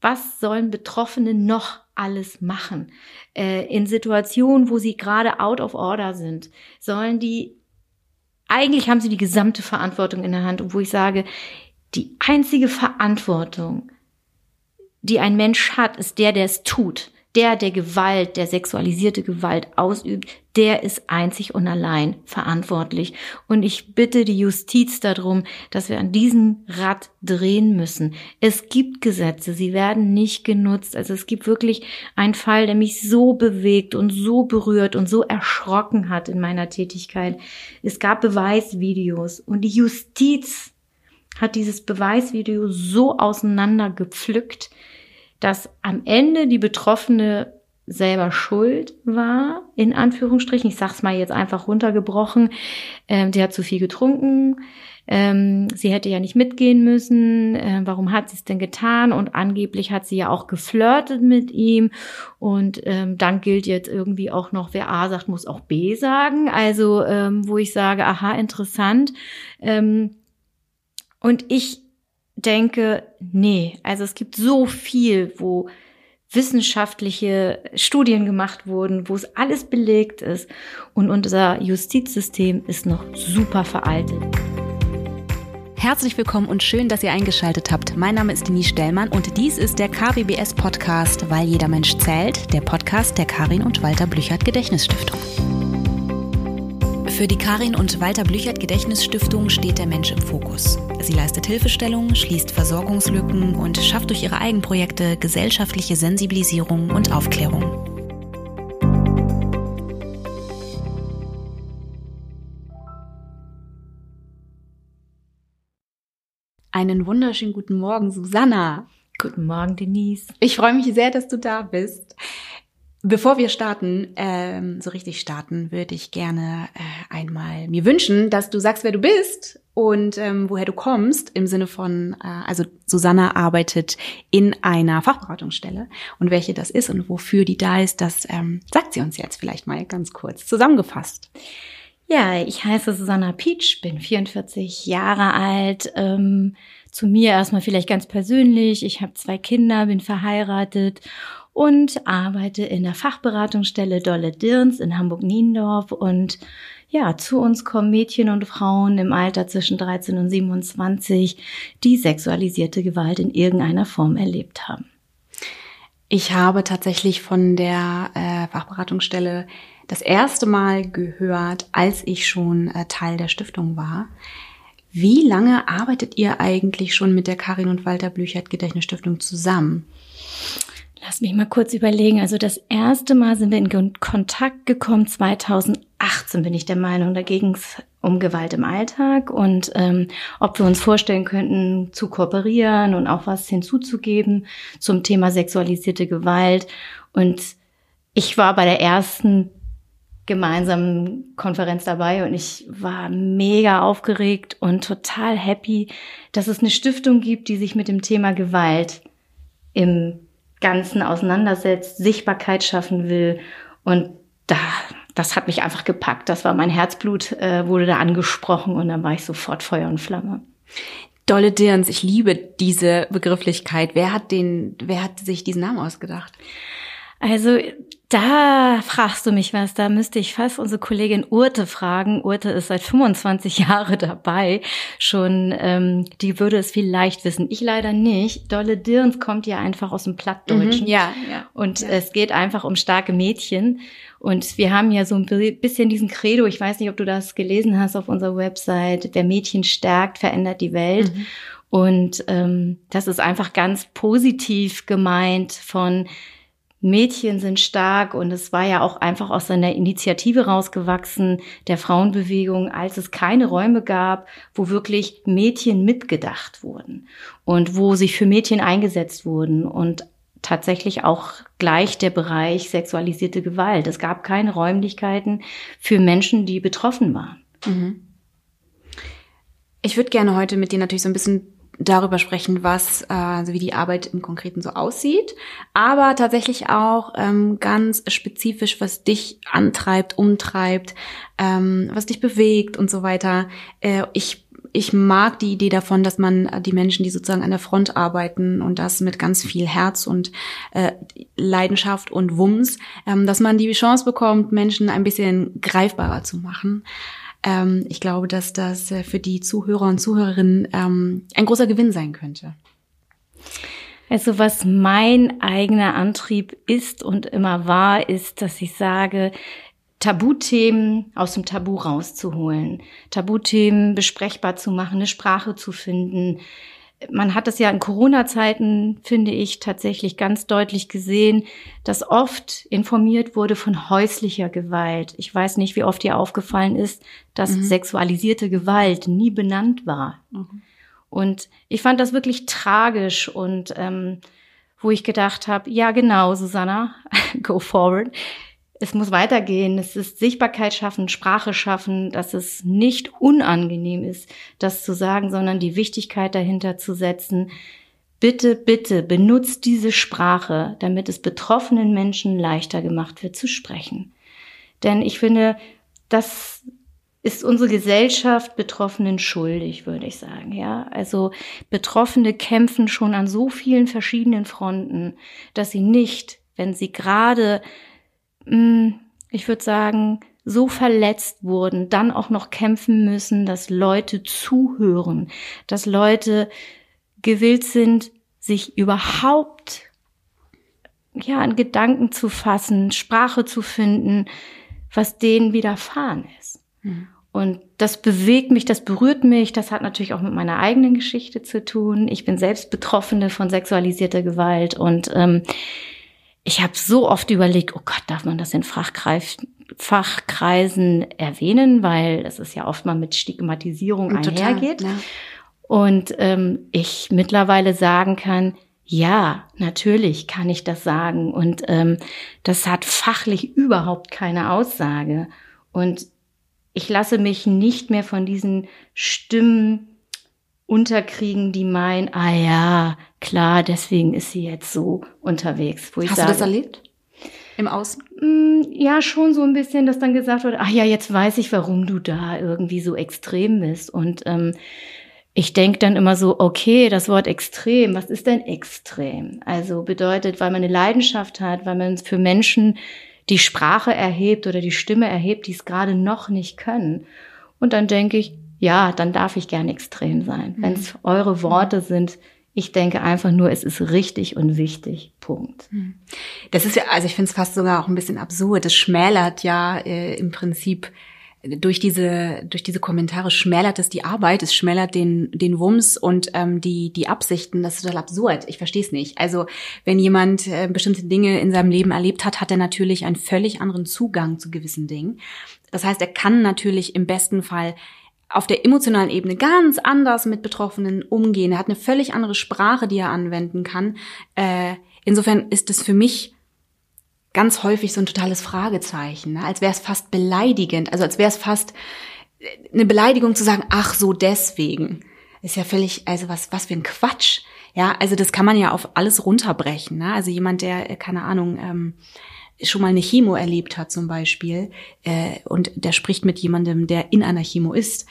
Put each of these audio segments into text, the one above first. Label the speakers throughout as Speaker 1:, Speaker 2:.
Speaker 1: was sollen Betroffene noch alles machen? Äh, in Situationen, wo sie gerade out of order sind, sollen die, eigentlich haben sie die gesamte Verantwortung in der Hand und wo ich sage, die einzige Verantwortung, die ein Mensch hat, ist der, der es tut der, der Gewalt, der sexualisierte Gewalt ausübt, der ist einzig und allein verantwortlich. Und ich bitte die Justiz darum, dass wir an diesem Rad drehen müssen. Es gibt Gesetze, sie werden nicht genutzt. Also es gibt wirklich einen Fall, der mich so bewegt und so berührt und so erschrocken hat in meiner Tätigkeit. Es gab Beweisvideos und die Justiz hat dieses Beweisvideo so auseinandergepflückt, dass am Ende die Betroffene selber schuld war, in Anführungsstrichen. Ich sag's mal jetzt einfach runtergebrochen. Ähm, sie hat zu viel getrunken. Ähm, sie hätte ja nicht mitgehen müssen. Ähm, warum hat sie es denn getan? Und angeblich hat sie ja auch geflirtet mit ihm. Und ähm, dann gilt jetzt irgendwie auch noch, wer A sagt, muss auch B sagen. Also, ähm, wo ich sage, aha, interessant. Ähm, und ich denke, nee, also es gibt so viel, wo wissenschaftliche Studien gemacht wurden, wo es alles belegt ist und unser Justizsystem ist noch super veraltet.
Speaker 2: Herzlich willkommen und schön, dass ihr eingeschaltet habt. Mein Name ist Denise Stellmann und dies ist der KBBS Podcast, weil jeder Mensch zählt, der Podcast der Karin und Walter Blüchert Gedächtnisstiftung. Für die Karin und Walter Blüchert Gedächtnisstiftung steht der Mensch im Fokus. Sie leistet Hilfestellung, schließt Versorgungslücken und schafft durch ihre Eigenprojekte gesellschaftliche Sensibilisierung und Aufklärung. Einen wunderschönen guten Morgen, Susanna.
Speaker 1: Guten Morgen, Denise.
Speaker 2: Ich freue mich sehr, dass du da bist. Bevor wir starten, ähm, so richtig starten, würde ich gerne äh, einmal mir wünschen, dass du sagst, wer du bist und ähm, woher du kommst, im Sinne von, äh, also Susanna arbeitet in einer Fachberatungsstelle und welche das ist und wofür die da ist, das ähm, sagt sie uns jetzt vielleicht mal ganz kurz zusammengefasst.
Speaker 1: Ja, ich heiße Susanna Pietsch, bin 44 Jahre alt. Ähm, zu mir erstmal vielleicht ganz persönlich. Ich habe zwei Kinder, bin verheiratet und arbeite in der Fachberatungsstelle Dolle Dirns in Hamburg-Niendorf und ja, zu uns kommen Mädchen und Frauen im Alter zwischen 13 und 27, die sexualisierte Gewalt in irgendeiner Form erlebt haben.
Speaker 2: Ich habe tatsächlich von der äh, Fachberatungsstelle das erste Mal gehört, als ich schon äh, Teil der Stiftung war. Wie lange arbeitet ihr eigentlich schon mit der Karin und Walter Blüchert Gedächtnisstiftung zusammen?
Speaker 1: Lass mich mal kurz überlegen. Also das erste Mal sind wir in Kontakt gekommen 2018, bin ich der Meinung. Da ging es um Gewalt im Alltag und ähm, ob wir uns vorstellen könnten, zu kooperieren und auch was hinzuzugeben zum Thema sexualisierte Gewalt. Und ich war bei der ersten gemeinsamen Konferenz dabei und ich war mega aufgeregt und total happy, dass es eine Stiftung gibt, die sich mit dem Thema Gewalt im Ganzen auseinandersetzt, Sichtbarkeit schaffen will. Und da, das hat mich einfach gepackt. Das war mein Herzblut, äh, wurde da angesprochen und dann war ich sofort Feuer und Flamme.
Speaker 2: Dolle Dirns, ich liebe diese Begrifflichkeit. Wer hat den, wer hat sich diesen Namen ausgedacht?
Speaker 1: Also da fragst du mich was, da müsste ich fast unsere Kollegin Urte fragen. Urte ist seit 25 Jahren dabei schon, ähm, die würde es vielleicht wissen. Ich leider nicht. Dolle Dirns kommt ja einfach aus dem Plattdeutschen.
Speaker 2: Mhm, ja, ja.
Speaker 1: Und ja. es geht einfach um starke Mädchen. Und wir haben ja so ein bisschen diesen Credo, ich weiß nicht, ob du das gelesen hast auf unserer Website, wer Mädchen stärkt, verändert die Welt. Mhm. Und ähm, das ist einfach ganz positiv gemeint von Mädchen sind stark und es war ja auch einfach aus einer Initiative rausgewachsen der Frauenbewegung, als es keine Räume gab, wo wirklich Mädchen mitgedacht wurden und wo sich für Mädchen eingesetzt wurden und tatsächlich auch gleich der Bereich sexualisierte Gewalt. Es gab keine Räumlichkeiten für Menschen, die betroffen waren. Mhm.
Speaker 2: Ich würde gerne heute mit dir natürlich so ein bisschen darüber sprechen, was, äh, also wie die Arbeit im Konkreten so aussieht, aber tatsächlich auch ähm, ganz spezifisch, was dich antreibt, umtreibt, ähm, was dich bewegt und so weiter. Äh, ich ich mag die Idee davon, dass man die Menschen, die sozusagen an der Front arbeiten und das mit ganz viel Herz und äh, Leidenschaft und Wumms, ähm, dass man die Chance bekommt, Menschen ein bisschen greifbarer zu machen. Ähm, ich glaube, dass das äh, für die Zuhörer und Zuhörerinnen ähm, ein großer Gewinn sein könnte.
Speaker 1: Also was mein eigener Antrieb ist und immer war, ist, dass ich sage, Tabuthemen aus dem Tabu rauszuholen, Tabuthemen besprechbar zu machen, eine Sprache zu finden. Man hat es ja in Corona-Zeiten, finde ich, tatsächlich ganz deutlich gesehen, dass oft informiert wurde von häuslicher Gewalt. Ich weiß nicht, wie oft dir aufgefallen ist, dass mhm. sexualisierte Gewalt nie benannt war. Mhm. Und ich fand das wirklich tragisch und ähm, wo ich gedacht habe, ja genau, Susanna, go forward es muss weitergehen. Es ist Sichtbarkeit schaffen, Sprache schaffen, dass es nicht unangenehm ist, das zu sagen, sondern die Wichtigkeit dahinter zu setzen. Bitte, bitte benutzt diese Sprache, damit es betroffenen Menschen leichter gemacht wird zu sprechen. Denn ich finde, das ist unsere Gesellschaft Betroffenen schuldig, würde ich sagen, ja. Also Betroffene kämpfen schon an so vielen verschiedenen Fronten, dass sie nicht, wenn sie gerade ich würde sagen, so verletzt wurden, dann auch noch kämpfen müssen, dass Leute zuhören, dass Leute gewillt sind, sich überhaupt ja an Gedanken zu fassen, Sprache zu finden, was denen widerfahren ist. Mhm. Und das bewegt mich, das berührt mich, das hat natürlich auch mit meiner eigenen Geschichte zu tun. Ich bin selbst Betroffene von sexualisierter Gewalt und ähm, ich habe so oft überlegt, oh Gott, darf man das in Fachkreis, Fachkreisen erwähnen, weil es ist ja oft mal mit Stigmatisierung Total, einhergeht. Ja. Und ähm, ich mittlerweile sagen kann, ja, natürlich kann ich das sagen. Und ähm, das hat fachlich überhaupt keine Aussage. Und ich lasse mich nicht mehr von diesen Stimmen unterkriegen, die meinen, ah ja, klar, deswegen ist sie jetzt so unterwegs.
Speaker 2: Wo ich Hast sage, du das erlebt? Im Außen?
Speaker 1: Mm, ja, schon so ein bisschen, dass dann gesagt wird, ach ja, jetzt weiß ich, warum du da irgendwie so extrem bist. Und ähm, ich denke dann immer so, okay, das Wort extrem, was ist denn extrem? Also bedeutet, weil man eine Leidenschaft hat, weil man für Menschen die Sprache erhebt oder die Stimme erhebt, die es gerade noch nicht können. Und dann denke ich, ja, dann darf ich gern extrem sein. Mhm. Wenn es eure Worte sind, ich denke einfach nur, es ist richtig und wichtig. Punkt. Mhm.
Speaker 2: Das ist ja, also ich finde es fast sogar auch ein bisschen absurd. Das schmälert ja äh, im Prinzip durch diese durch diese Kommentare schmälert es die Arbeit, es schmälert den den Wumms und ähm, die die Absichten. Das ist total absurd. Ich verstehe es nicht. Also wenn jemand äh, bestimmte Dinge in seinem Leben erlebt hat, hat er natürlich einen völlig anderen Zugang zu gewissen Dingen. Das heißt, er kann natürlich im besten Fall auf der emotionalen Ebene ganz anders mit Betroffenen umgehen. Er hat eine völlig andere Sprache, die er anwenden kann. Äh, insofern ist es für mich ganz häufig so ein totales Fragezeichen, ne? als wäre es fast beleidigend, also als wäre es fast äh, eine Beleidigung zu sagen, ach so deswegen. Ist ja völlig, also was, was für ein Quatsch. Ja, also das kann man ja auf alles runterbrechen. Ne? Also jemand, der, äh, keine Ahnung, ähm, schon mal eine Chemo erlebt hat zum Beispiel äh, und der spricht mit jemandem, der in einer Chemo ist,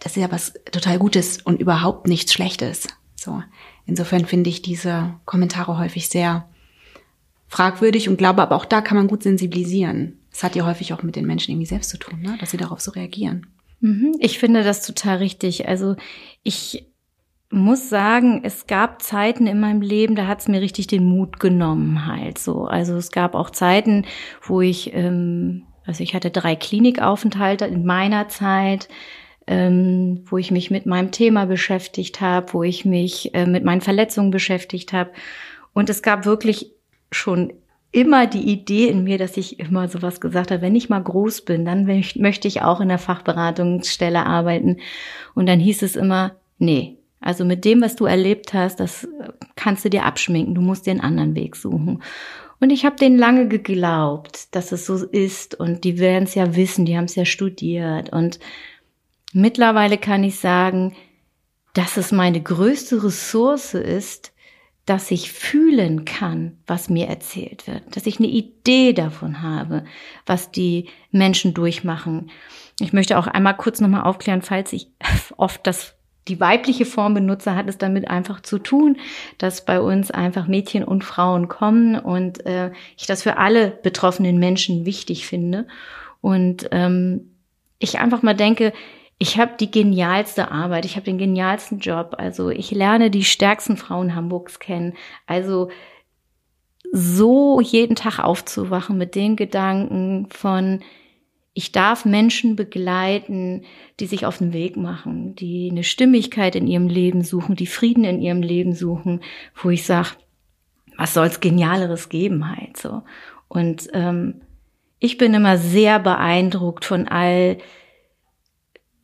Speaker 2: das ist ja was total Gutes und überhaupt nichts Schlechtes. So, insofern finde ich diese Kommentare häufig sehr fragwürdig und glaube aber auch da kann man gut sensibilisieren. Es hat ja häufig auch mit den Menschen irgendwie selbst zu tun, ne? dass sie darauf so reagieren.
Speaker 1: Mhm, ich finde das total richtig. Also ich muss sagen, es gab Zeiten in meinem Leben, da hat es mir richtig den Mut genommen halt so. Also es gab auch Zeiten, wo ich, ähm, also ich hatte drei Klinikaufenthalte in meiner Zeit, ähm, wo ich mich mit meinem Thema beschäftigt habe, wo ich mich äh, mit meinen Verletzungen beschäftigt habe. Und es gab wirklich schon immer die Idee in mir, dass ich immer sowas gesagt habe, wenn ich mal groß bin, dann möchte ich auch in der Fachberatungsstelle arbeiten. Und dann hieß es immer, nee, also mit dem, was du erlebt hast, das kannst du dir abschminken. Du musst den anderen Weg suchen. Und ich habe denen lange geglaubt, dass es so ist. Und die werden es ja wissen, die haben es ja studiert. Und mittlerweile kann ich sagen, dass es meine größte Ressource ist, dass ich fühlen kann, was mir erzählt wird, dass ich eine Idee davon habe, was die Menschen durchmachen. Ich möchte auch einmal kurz nochmal aufklären, falls ich oft das die weibliche Form benutze, hat es damit einfach zu tun, dass bei uns einfach Mädchen und Frauen kommen und äh, ich das für alle betroffenen Menschen wichtig finde. Und ähm, ich einfach mal denke, ich habe die genialste Arbeit, ich habe den genialsten Job. Also ich lerne die stärksten Frauen Hamburgs kennen. Also so jeden Tag aufzuwachen mit den Gedanken von, ich darf Menschen begleiten, die sich auf den Weg machen, die eine Stimmigkeit in ihrem Leben suchen, die Frieden in ihrem Leben suchen, wo ich sage, was soll's Genialeres geben halt so. Und ähm, ich bin immer sehr beeindruckt von all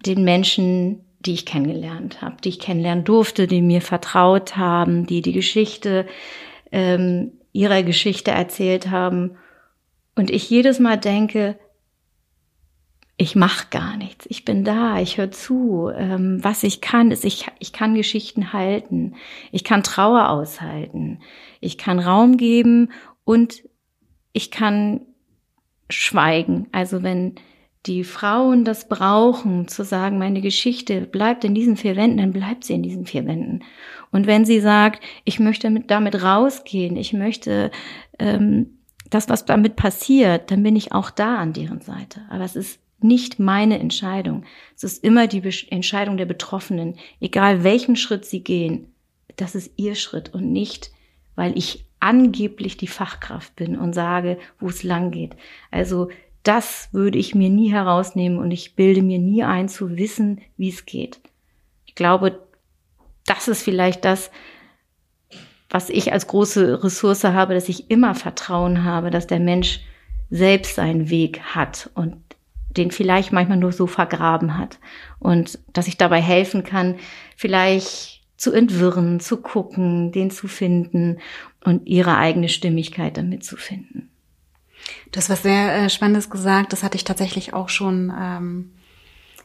Speaker 1: den Menschen, die ich kennengelernt habe, die ich kennenlernen durfte, die mir vertraut haben, die die Geschichte ähm, ihrer Geschichte erzählt haben. Und ich jedes Mal denke, ich mache gar nichts. Ich bin da, ich höre zu. Ähm, was ich kann, ist, ich, ich kann Geschichten halten. Ich kann Trauer aushalten. Ich kann Raum geben und ich kann schweigen. Also wenn die Frauen das brauchen, zu sagen, meine Geschichte bleibt in diesen vier Wänden, dann bleibt sie in diesen vier Wänden. Und wenn sie sagt, ich möchte mit, damit rausgehen, ich möchte ähm, das, was damit passiert, dann bin ich auch da an deren Seite. Aber es ist nicht meine Entscheidung. Es ist immer die Entscheidung der Betroffenen, egal welchen Schritt sie gehen. Das ist ihr Schritt und nicht, weil ich angeblich die Fachkraft bin und sage, wo es lang geht. Also das würde ich mir nie herausnehmen und ich bilde mir nie ein zu wissen, wie es geht. Ich glaube, das ist vielleicht das, was ich als große Ressource habe, dass ich immer Vertrauen habe, dass der Mensch selbst seinen Weg hat und den vielleicht manchmal nur so vergraben hat. Und dass ich dabei helfen kann, vielleicht zu entwirren, zu gucken, den zu finden und ihre eigene Stimmigkeit damit zu finden.
Speaker 2: Du hast was sehr äh, Spannendes gesagt. Das hatte ich tatsächlich auch schon, ähm,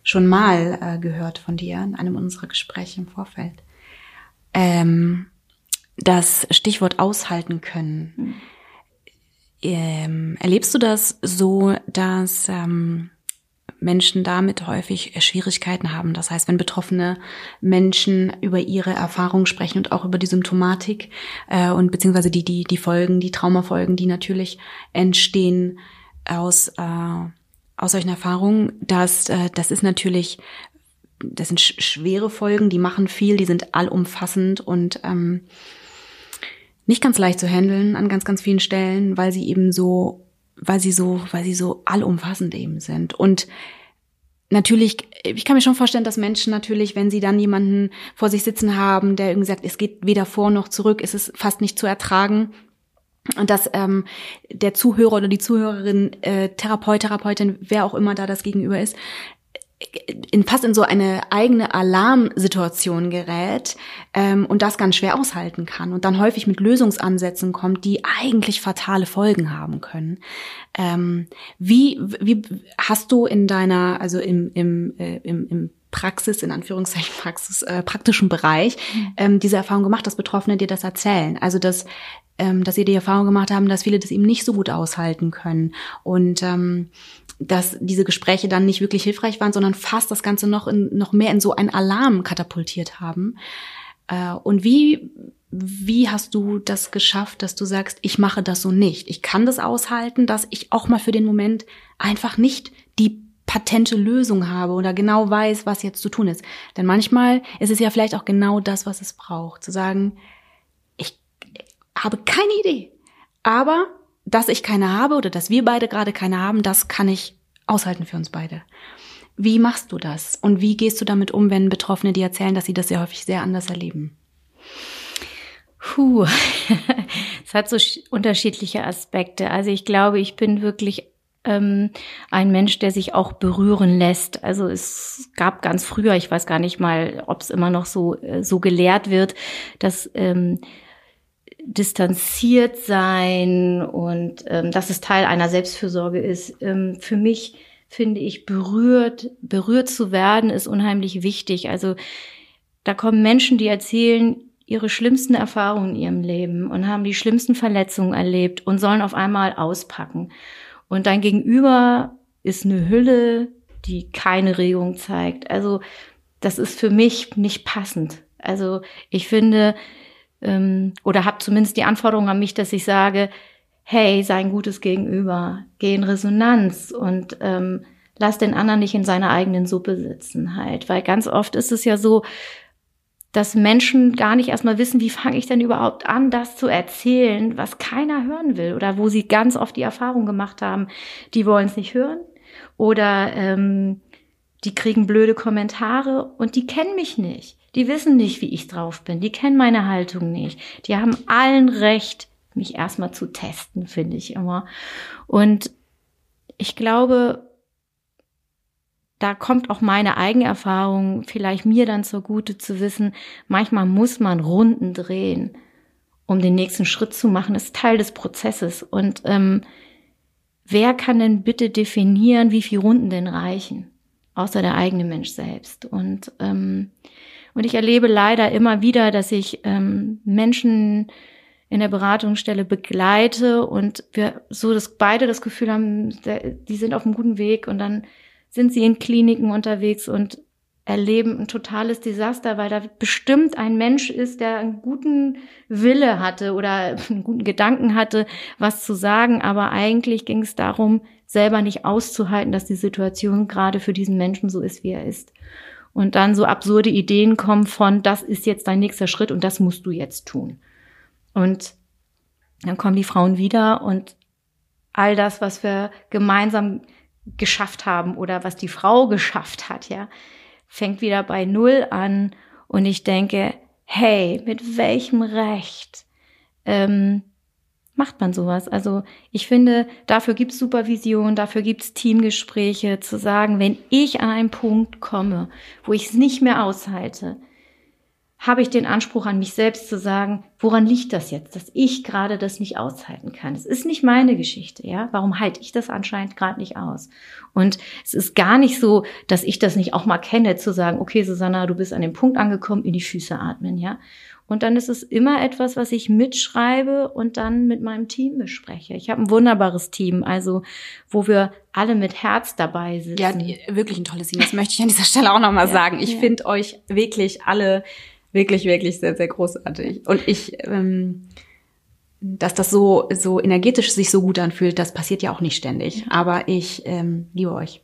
Speaker 2: schon mal äh, gehört von dir in einem unserer Gespräche im Vorfeld. Ähm, das Stichwort aushalten können. Mhm. Ähm, erlebst du das so, dass ähm, Menschen damit häufig Schwierigkeiten haben. Das heißt, wenn betroffene Menschen über ihre Erfahrungen sprechen und auch über die Symptomatik äh, und beziehungsweise die, die, die Folgen, die Traumafolgen, die natürlich entstehen aus, äh, aus solchen Erfahrungen, das, äh, das ist natürlich, das sind schwere Folgen, die machen viel, die sind allumfassend und ähm, nicht ganz leicht zu handeln an ganz, ganz vielen Stellen, weil sie eben so weil sie so, weil sie so allumfassend eben sind. Und natürlich, ich kann mir schon vorstellen, dass Menschen natürlich, wenn sie dann jemanden vor sich sitzen haben, der irgendwie sagt, es geht weder vor noch zurück, ist es fast nicht zu ertragen. Und dass ähm, der Zuhörer oder die Zuhörerin, äh, Therapeut, Therapeutin, wer auch immer da das Gegenüber ist, in fast in so eine eigene Alarmsituation gerät ähm, und das ganz schwer aushalten kann und dann häufig mit Lösungsansätzen kommt, die eigentlich fatale Folgen haben können. Ähm, wie, wie hast du in deiner, also im, im, äh, im, im Praxis, in Anführungszeichen Praxis, äh, praktischen Bereich, mhm. ähm, diese Erfahrung gemacht, dass Betroffene dir das erzählen. Also dass, ähm, dass sie die Erfahrung gemacht haben, dass viele das eben nicht so gut aushalten können. Und ähm, dass diese Gespräche dann nicht wirklich hilfreich waren, sondern fast das Ganze noch, in, noch mehr in so einen Alarm katapultiert haben. Äh, und wie, wie hast du das geschafft, dass du sagst, ich mache das so nicht? Ich kann das aushalten, dass ich auch mal für den Moment einfach nicht die patente Lösung habe oder genau weiß, was jetzt zu tun ist. Denn manchmal ist es ja vielleicht auch genau das, was es braucht, zu sagen, ich habe keine Idee, aber dass ich keine habe oder dass wir beide gerade keine haben, das kann ich aushalten für uns beide. Wie machst du das? Und wie gehst du damit um, wenn Betroffene dir erzählen, dass sie das sehr häufig sehr anders erleben?
Speaker 1: Puh, es hat so unterschiedliche Aspekte. Also ich glaube, ich bin wirklich ähm, ein Mensch, der sich auch berühren lässt. Also es gab ganz früher, ich weiß gar nicht mal, ob es immer noch so äh, so gelehrt wird, dass ähm, distanziert sein und ähm, dass es Teil einer Selbstfürsorge ist. Ähm, für mich finde ich berührt, berührt zu werden ist unheimlich wichtig. Also da kommen Menschen, die erzählen ihre schlimmsten Erfahrungen in ihrem Leben und haben die schlimmsten Verletzungen erlebt und sollen auf einmal auspacken. Und dein Gegenüber ist eine Hülle, die keine Regung zeigt. Also das ist für mich nicht passend. Also ich finde, ähm, oder habe zumindest die Anforderung an mich, dass ich sage, hey, sei ein gutes Gegenüber, geh in Resonanz und ähm, lass den anderen nicht in seiner eigenen Suppe sitzen halt. Weil ganz oft ist es ja so, dass Menschen gar nicht erstmal wissen, wie fange ich denn überhaupt an, das zu erzählen, was keiner hören will oder wo sie ganz oft die Erfahrung gemacht haben, die wollen es nicht hören oder ähm, die kriegen blöde Kommentare und die kennen mich nicht. Die wissen nicht, wie ich drauf bin. Die kennen meine Haltung nicht. Die haben allen Recht, mich erstmal zu testen, finde ich immer. Und ich glaube, da kommt auch meine eigene Erfahrung vielleicht mir dann zugute zu wissen, manchmal muss man Runden drehen, um den nächsten Schritt zu machen. Das ist Teil des Prozesses. Und ähm, wer kann denn bitte definieren, wie viele Runden denn reichen? Außer der eigene Mensch selbst. Und, ähm, und ich erlebe leider immer wieder, dass ich ähm, Menschen in der Beratungsstelle begleite und wir so dass beide das Gefühl haben, die sind auf einem guten Weg und dann sind sie in Kliniken unterwegs und erleben ein totales Desaster, weil da bestimmt ein Mensch ist, der einen guten Wille hatte oder einen guten Gedanken hatte, was zu sagen, aber eigentlich ging es darum, selber nicht auszuhalten, dass die Situation gerade für diesen Menschen so ist, wie er ist. Und dann so absurde Ideen kommen von, das ist jetzt dein nächster Schritt und das musst du jetzt tun. Und dann kommen die Frauen wieder und all das, was wir gemeinsam geschafft haben oder was die Frau geschafft hat, ja, fängt wieder bei Null an und ich denke, hey, mit welchem Recht ähm, macht man sowas? Also ich finde, dafür gibt's Supervision, dafür gibt's Teamgespräche, zu sagen, wenn ich an einen Punkt komme, wo ich es nicht mehr aushalte, habe ich den Anspruch an mich selbst zu sagen, woran liegt das jetzt, dass ich gerade das nicht aushalten kann? Es ist nicht meine Geschichte, ja? Warum halte ich das anscheinend gerade nicht aus? Und es ist gar nicht so, dass ich das nicht auch mal kenne, zu sagen, okay, Susanna, du bist an dem Punkt angekommen, in die Füße atmen, ja? Und dann ist es immer etwas, was ich mitschreibe und dann mit meinem Team bespreche. Ich habe ein wunderbares Team, also wo wir alle mit Herz dabei sind.
Speaker 2: Ja, wirklich ein tolles Team. Das möchte ich an dieser Stelle auch nochmal ja, sagen. Ich ja. finde euch wirklich alle wirklich, wirklich sehr, sehr großartig. Und ich, ähm, dass das so, so energetisch sich so gut anfühlt, das passiert ja auch nicht ständig. Aber ich ähm, liebe euch.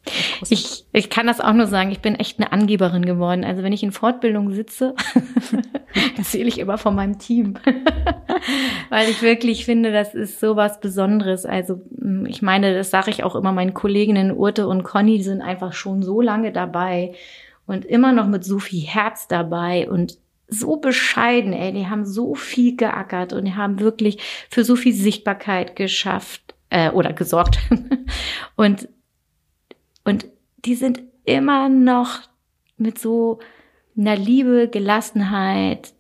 Speaker 1: Ich, ich kann das auch nur sagen, ich bin echt eine Angeberin geworden. Also wenn ich in Fortbildung sitze, erzähle ich immer von meinem Team. Weil ich wirklich finde, das ist so was Besonderes. Also mm, ich meine, das sage ich auch immer meinen Kolleginnen Urte und Conny, die sind einfach schon so lange dabei und immer noch mit so viel Herz dabei und so bescheiden, ey, die haben so viel geackert und die haben wirklich für so viel Sichtbarkeit geschafft äh, oder gesorgt. und, und die sind immer noch mit so einer Liebe, Gelassenheit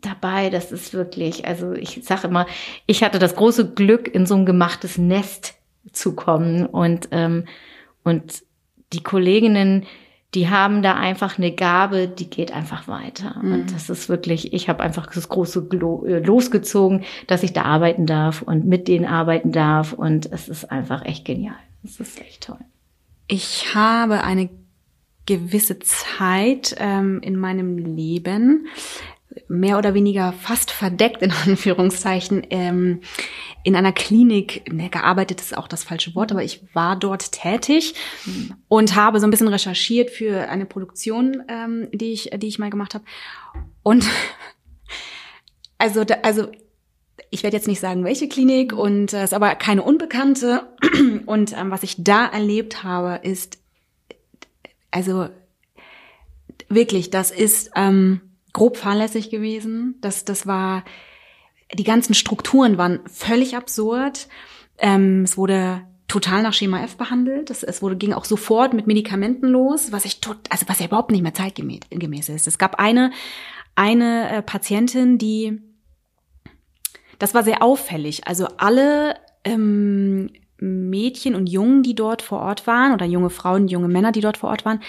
Speaker 1: dabei. Das ist wirklich, also ich sage immer, ich hatte das große Glück, in so ein gemachtes Nest zu kommen und, ähm, und die Kolleginnen, die haben da einfach eine Gabe, die geht einfach weiter. Mhm. Und das ist wirklich, ich habe einfach das große Glo äh, losgezogen, dass ich da arbeiten darf und mit denen arbeiten darf. Und es ist einfach echt genial. Es ist echt toll.
Speaker 2: Ich habe eine gewisse Zeit ähm, in meinem Leben mehr oder weniger fast verdeckt, in Anführungszeichen, ähm, in einer Klinik, ne, gearbeitet ist auch das falsche Wort, aber ich war dort tätig und habe so ein bisschen recherchiert für eine Produktion, ähm, die ich, die ich mal gemacht habe. Und also, da, also ich werde jetzt nicht sagen, welche Klinik und es äh, ist aber keine unbekannte. Und ähm, was ich da erlebt habe, ist also wirklich, das ist ähm, grob fahrlässig gewesen. Das, das war, die ganzen Strukturen waren völlig absurd. Ähm, es wurde total nach Schema F behandelt. Es, es wurde, ging auch sofort mit Medikamenten los, was ich tot, also was ja überhaupt nicht mehr zeitgemäß ist. Es gab eine, eine äh, Patientin, die, das war sehr auffällig. Also alle ähm, Mädchen und Jungen, die dort vor Ort waren, oder junge Frauen, junge Männer, die dort vor Ort waren,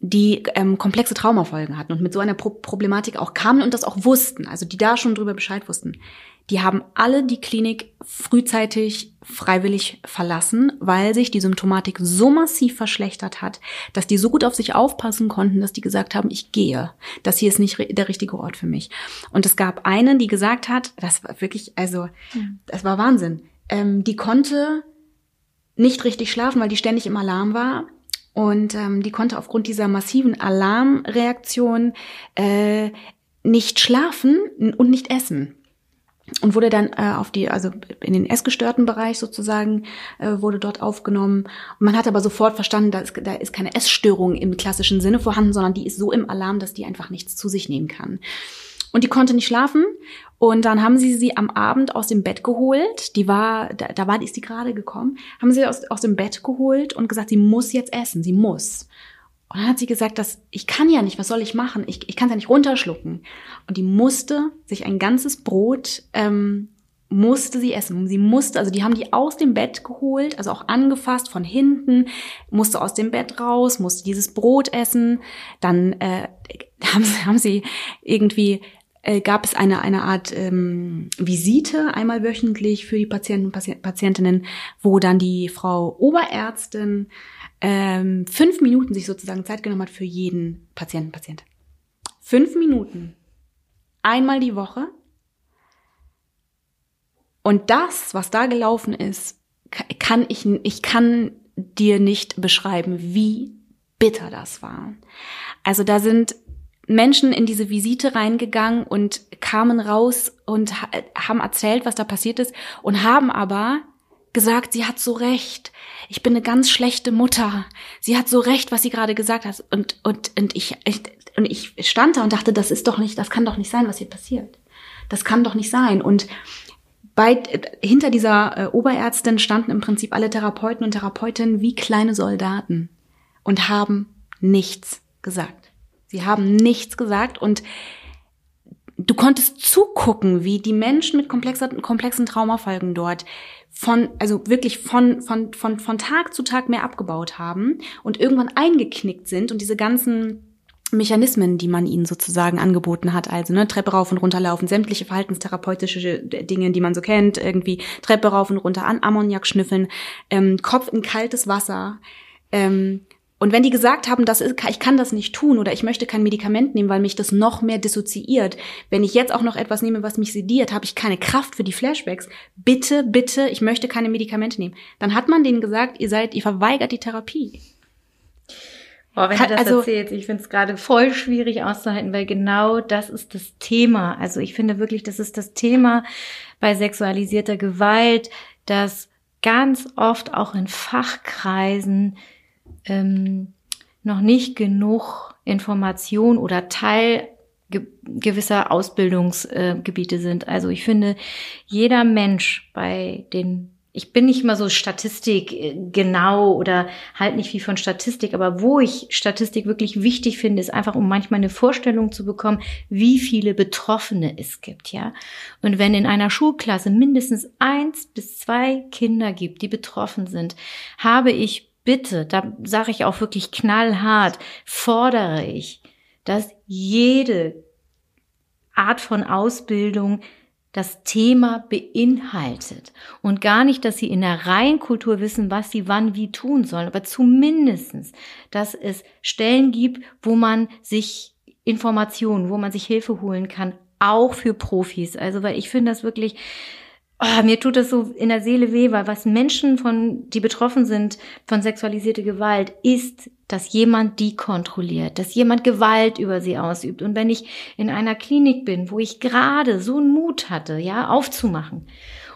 Speaker 2: die ähm, komplexe Traumafolgen hatten und mit so einer Pro Problematik auch kamen und das auch wussten, also die da schon drüber Bescheid wussten, die haben alle die Klinik frühzeitig freiwillig verlassen, weil sich die Symptomatik so massiv verschlechtert hat, dass die so gut auf sich aufpassen konnten, dass die gesagt haben, ich gehe. Das hier ist nicht der richtige Ort für mich. Und es gab eine, die gesagt hat, das war wirklich, also, das war Wahnsinn. Ähm, die konnte nicht richtig schlafen, weil die ständig im Alarm war. Und ähm, die konnte aufgrund dieser massiven Alarmreaktion äh, nicht schlafen und nicht essen und wurde dann äh, auf die, also in den essgestörten Bereich sozusagen, äh, wurde dort aufgenommen. Und man hat aber sofort verstanden, da ist, da ist keine Essstörung im klassischen Sinne vorhanden, sondern die ist so im Alarm, dass die einfach nichts zu sich nehmen kann. Und die konnte nicht schlafen. Und dann haben sie sie am Abend aus dem Bett geholt. Die war, da, da war, ist die gerade gekommen. Haben sie aus, aus dem Bett geholt und gesagt, sie muss jetzt essen. Sie muss. Und dann hat sie gesagt, dass ich kann ja nicht, was soll ich machen? Ich, ich kann es ja nicht runterschlucken. Und die musste sich ein ganzes Brot ähm, musste sie essen. Sie musste, also die haben die aus dem Bett geholt, also auch angefasst von hinten, musste aus dem Bett raus, musste dieses Brot essen. Dann äh, haben, haben sie irgendwie äh, gab es eine, eine Art ähm, Visite einmal wöchentlich für die Patienten und Patientinnen, wo dann die Frau Oberärztin ähm, fünf Minuten sich sozusagen Zeit genommen hat für jeden Patienten, Patient. Fünf Minuten. Einmal die Woche. Und das, was da gelaufen ist, kann ich, ich kann dir nicht beschreiben, wie bitter das war. Also da sind Menschen in diese Visite reingegangen und kamen raus und haben erzählt, was da passiert ist und haben aber gesagt, sie hat so recht. Ich bin eine ganz schlechte Mutter. Sie hat so recht, was sie gerade gesagt hat. Und, und, und ich, ich, und ich stand da und dachte, das ist doch nicht, das kann doch nicht sein, was hier passiert. Das kann doch nicht sein. Und bei, hinter dieser äh, Oberärztin standen im Prinzip alle Therapeuten und Therapeutinnen wie kleine Soldaten und haben nichts gesagt. Sie haben nichts gesagt und du konntest zugucken, wie die Menschen mit komplexen, komplexen Traumafolgen dort von, also wirklich von, von, von, von Tag zu Tag mehr abgebaut haben und irgendwann eingeknickt sind und diese ganzen Mechanismen, die man ihnen sozusagen angeboten hat, also ne, Treppe rauf und runter laufen, sämtliche verhaltenstherapeutische Dinge, die man so kennt, irgendwie Treppe rauf und runter an Ammoniak schnüffeln, ähm, Kopf in kaltes Wasser, ähm, und wenn die gesagt haben, das ist, ich kann das nicht tun oder ich möchte kein Medikament nehmen, weil mich das noch mehr dissoziiert, wenn ich jetzt auch noch etwas nehme, was mich sediert, habe ich keine Kraft für die Flashbacks. Bitte, bitte, ich möchte keine Medikamente nehmen. Dann hat man denen gesagt, ihr seid, ihr verweigert die Therapie.
Speaker 1: Boah, wenn Kann, du das also, erzählst, ich finde es gerade voll schwierig auszuhalten, weil genau das ist das Thema. Also ich finde wirklich, das ist das Thema bei sexualisierter Gewalt, dass ganz oft auch in Fachkreisen ähm, noch nicht genug Information oder Teil gewisser Ausbildungsgebiete äh, sind. Also ich finde, jeder Mensch bei den ich bin nicht mal so Statistik äh, genau oder halt nicht viel von Statistik, aber wo ich Statistik wirklich wichtig finde, ist einfach, um manchmal eine Vorstellung zu bekommen, wie viele Betroffene es gibt, ja. Und wenn in einer Schulklasse mindestens eins bis zwei Kinder gibt, die betroffen sind, habe ich bitte, da sage ich auch wirklich knallhart, fordere ich, dass jede Art von Ausbildung das Thema beinhaltet und gar nicht, dass sie in der Reihenkultur wissen, was sie wann wie tun sollen, aber zumindestens, dass es Stellen gibt, wo man sich Informationen, wo man sich Hilfe holen kann, auch für Profis. Also, weil ich finde das wirklich, oh, mir tut das so in der Seele weh, weil was Menschen von, die betroffen sind von sexualisierter Gewalt, ist, dass jemand die kontrolliert, dass jemand Gewalt über sie ausübt. Und wenn ich in einer Klinik bin, wo ich gerade so einen Mut hatte, ja, aufzumachen,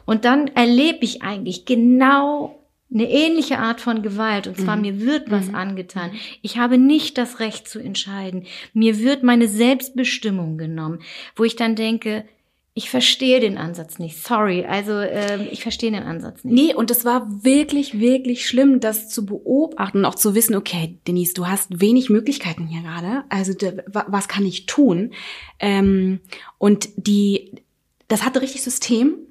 Speaker 1: und dann erlebe ich eigentlich genau eine ähnliche Art von Gewalt, und zwar mhm. mir wird was mhm. angetan. Ich habe nicht das Recht zu entscheiden. Mir wird meine Selbstbestimmung genommen, wo ich dann denke, ich verstehe den Ansatz nicht. Sorry, also äh, ich verstehe den Ansatz nicht.
Speaker 2: Nee, und es war wirklich, wirklich schlimm, das zu beobachten und auch zu wissen, okay, Denise, du hast wenig Möglichkeiten hier gerade. Also was kann ich tun? Ähm, und die, das hatte richtig System.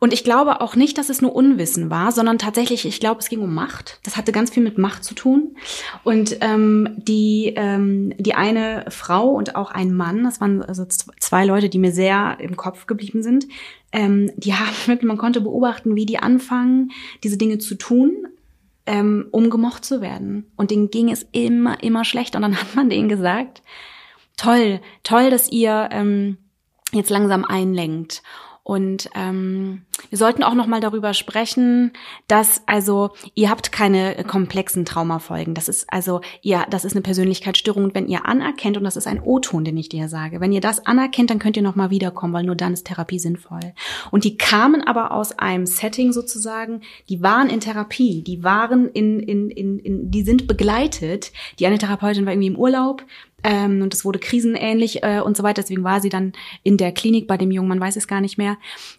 Speaker 2: Und ich glaube auch nicht, dass es nur Unwissen war, sondern tatsächlich, ich glaube, es ging um Macht. Das hatte ganz viel mit Macht zu tun. Und ähm, die, ähm, die eine Frau und auch ein Mann, das waren also zwei Leute, die mir sehr im Kopf geblieben sind, ähm, die haben man konnte beobachten, wie die anfangen, diese Dinge zu tun, ähm, um gemocht zu werden. Und denen ging es immer, immer schlecht. Und dann hat man denen gesagt, toll, toll, dass ihr ähm, jetzt langsam einlenkt. Und ähm, wir sollten auch noch mal darüber sprechen, dass also ihr habt keine komplexen Traumafolgen. Das ist also ihr, das ist eine Persönlichkeitsstörung. Und wenn ihr anerkennt und das ist ein O-Ton, den ich dir sage, wenn ihr das anerkennt, dann könnt ihr noch mal wiederkommen, weil nur dann ist Therapie sinnvoll. Und die kamen aber aus einem Setting sozusagen. Die waren in Therapie, die waren in in in, in die sind begleitet. Die eine Therapeutin war irgendwie im Urlaub ähm, und es wurde krisenähnlich äh, und so weiter. Deswegen war sie dann in der Klinik bei dem Jungen, man weiß es gar nicht mehr.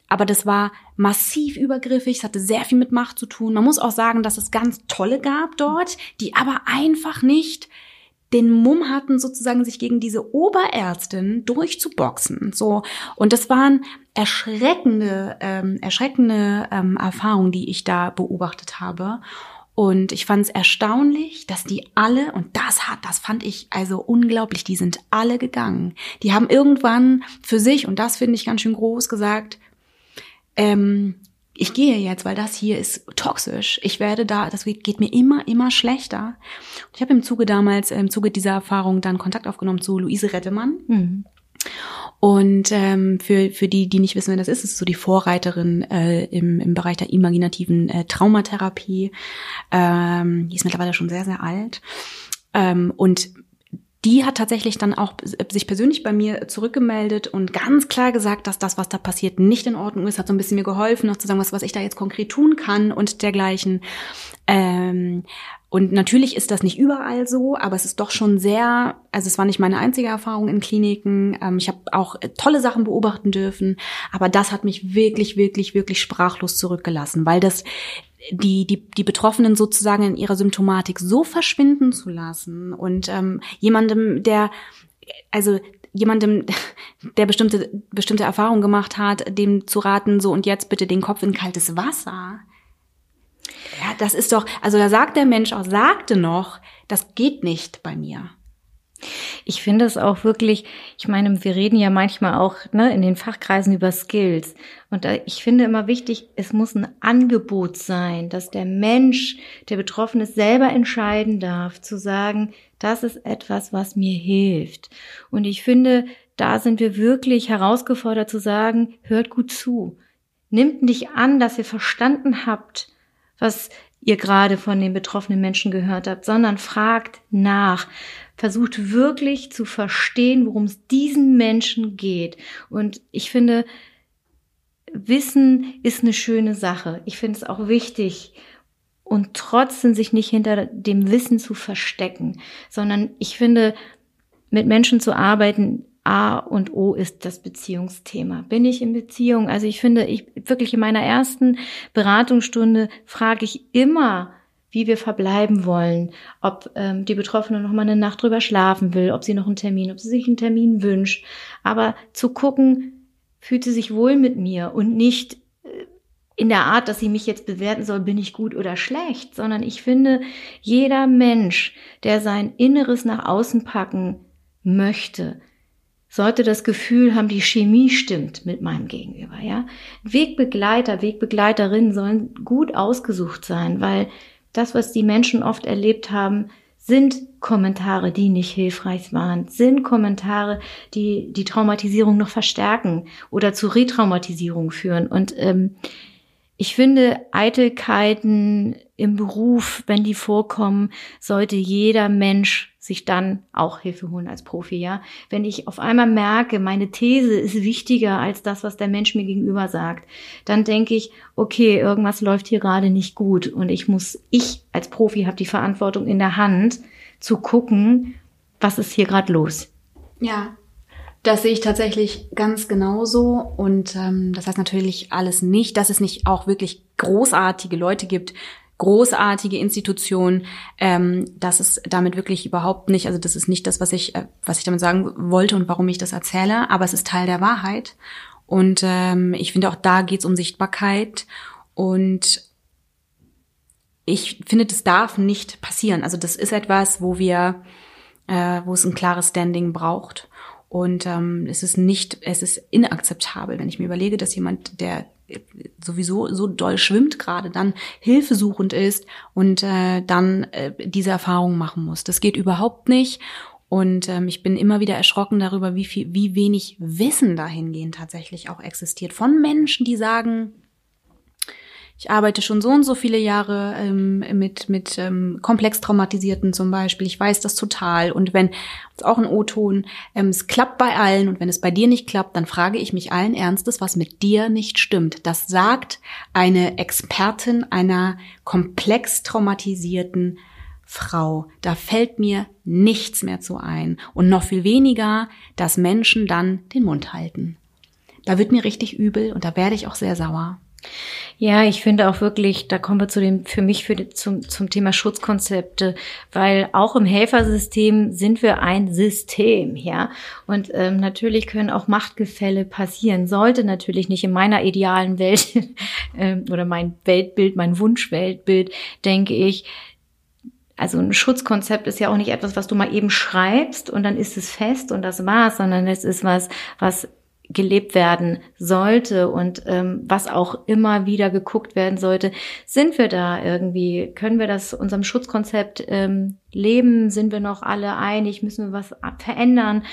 Speaker 2: Aber das war massiv übergriffig, es hatte sehr viel mit Macht zu tun. Man muss auch sagen, dass es ganz tolle gab dort, die aber einfach nicht den Mumm hatten, sozusagen sich gegen diese Oberärztin durchzuboxen. So und das waren erschreckende, ähm, erschreckende ähm, Erfahrungen, die ich da beobachtet habe. Und ich fand es erstaunlich, dass die alle, und das hat, das fand ich also unglaublich, die sind alle gegangen. Die haben irgendwann für sich, und das finde ich ganz schön groß, gesagt, ähm, ich gehe jetzt, weil das hier ist toxisch. Ich werde da, das geht mir immer, immer schlechter. Ich habe im Zuge damals, im Zuge dieser Erfahrung dann Kontakt aufgenommen zu Luise Rettemann. Mhm. Und ähm, für, für die, die nicht wissen, wer das ist, ist so die Vorreiterin äh, im, im Bereich der imaginativen äh, Traumatherapie. Ähm, die ist mittlerweile schon sehr, sehr alt. Ähm, und die hat tatsächlich dann auch sich persönlich bei mir zurückgemeldet und ganz klar gesagt, dass das, was da passiert, nicht in Ordnung ist. Hat so ein bisschen mir geholfen, noch zu sagen, was, was ich da jetzt konkret tun kann und dergleichen. Ähm, und natürlich ist das nicht überall so, aber es ist doch schon sehr, also es war nicht meine einzige Erfahrung in Kliniken. Ähm, ich habe auch äh, tolle Sachen beobachten dürfen, aber das hat mich wirklich, wirklich, wirklich sprachlos zurückgelassen, weil das die, die, die Betroffenen sozusagen in ihrer Symptomatik so verschwinden zu lassen und ähm, jemandem, der, also jemandem, der bestimmte, bestimmte Erfahrungen gemacht hat, dem zu raten, so und jetzt bitte den Kopf in kaltes Wasser. Ja, das ist doch, also da sagt der Mensch auch, sagte noch, das geht nicht bei mir.
Speaker 1: Ich finde es auch wirklich, ich meine, wir reden ja manchmal auch ne, in den Fachkreisen über Skills. Und ich finde immer wichtig, es muss ein Angebot sein, dass der Mensch, der Betroffene selber entscheiden darf, zu sagen, das ist etwas, was mir hilft. Und ich finde, da sind wir wirklich herausgefordert zu sagen, hört gut zu. Nimmt nicht an, dass ihr verstanden habt, was ihr gerade von den betroffenen Menschen gehört habt, sondern fragt nach. Versucht wirklich zu verstehen, worum es diesen Menschen geht. Und ich finde, Wissen ist eine schöne Sache. Ich finde es auch wichtig. Und trotzdem sich nicht hinter dem Wissen zu verstecken, sondern ich finde, mit Menschen zu arbeiten, A und O ist das Beziehungsthema. Bin ich in Beziehung? Also ich finde, ich wirklich in meiner ersten Beratungsstunde frage ich immer, wie wir verbleiben wollen, ob ähm, die Betroffene noch mal eine Nacht drüber schlafen will, ob sie noch einen Termin, ob sie sich einen Termin wünscht, aber zu gucken, fühlt sie sich wohl mit mir und nicht äh, in der Art, dass sie mich jetzt bewerten soll, bin ich gut oder schlecht, sondern ich finde, jeder Mensch, der sein Inneres nach außen packen möchte, sollte das Gefühl haben, die Chemie stimmt mit meinem Gegenüber, ja. Wegbegleiter, Wegbegleiterinnen sollen gut ausgesucht sein, weil das, was die Menschen oft erlebt haben, sind Kommentare, die nicht hilfreich waren, sind Kommentare, die die Traumatisierung noch verstärken oder zu Retraumatisierung führen. Und ähm, ich finde, Eitelkeiten im Beruf, wenn die vorkommen, sollte jeder Mensch sich dann auch Hilfe holen als Profi, ja. Wenn ich auf einmal merke, meine These ist wichtiger als das, was der Mensch mir gegenüber sagt, dann denke ich, okay, irgendwas läuft hier gerade nicht gut und ich muss, ich als Profi habe die Verantwortung in der Hand zu gucken, was ist hier gerade los.
Speaker 2: Ja, das sehe ich tatsächlich ganz genauso. Und ähm, das heißt natürlich alles nicht, dass es nicht auch wirklich großartige Leute gibt, großartige Institutionen, ähm, das ist damit wirklich überhaupt nicht, also das ist nicht das, was ich, äh, was ich damit sagen wollte und warum ich das erzähle, aber es ist Teil der Wahrheit. Und ähm, ich finde auch da geht es um Sichtbarkeit und ich finde, das darf nicht passieren. Also das ist etwas, wo wir, äh, wo es ein klares Standing braucht. Und ähm, es ist nicht, es ist inakzeptabel, wenn ich mir überlege, dass jemand, der sowieso so doll schwimmt gerade, dann hilfesuchend ist und äh, dann äh, diese Erfahrung machen muss. Das geht überhaupt nicht. Und ähm, ich bin immer wieder erschrocken darüber, wie viel, wie wenig Wissen dahingehend tatsächlich auch existiert von Menschen, die sagen, ich arbeite schon so und so viele Jahre ähm, mit, mit ähm, komplex traumatisierten zum Beispiel. Ich weiß das total. Und wenn, ist auch ein O-Ton, ähm, es klappt bei allen und wenn es bei dir nicht klappt, dann frage ich mich allen Ernstes, was mit dir nicht stimmt. Das sagt eine Expertin einer komplex traumatisierten Frau. Da fällt mir nichts mehr zu ein. Und noch viel weniger, dass Menschen dann den Mund halten. Da wird mir richtig übel und da werde ich auch sehr sauer.
Speaker 1: Ja, ich finde auch wirklich, da kommen wir zu dem, für mich für zum, zum Thema Schutzkonzepte, weil auch im Helfersystem sind wir ein System, ja. Und ähm, natürlich können auch Machtgefälle passieren. Sollte natürlich nicht in meiner idealen Welt ähm, oder mein Weltbild, mein Wunschweltbild, denke ich, also ein Schutzkonzept ist ja auch nicht etwas, was du mal eben schreibst und dann ist es fest und das war's, sondern es ist was, was gelebt werden sollte und ähm, was auch immer wieder geguckt werden sollte. Sind wir da irgendwie? Können wir das unserem Schutzkonzept ähm, leben? Sind wir noch alle einig? Müssen wir was verändern?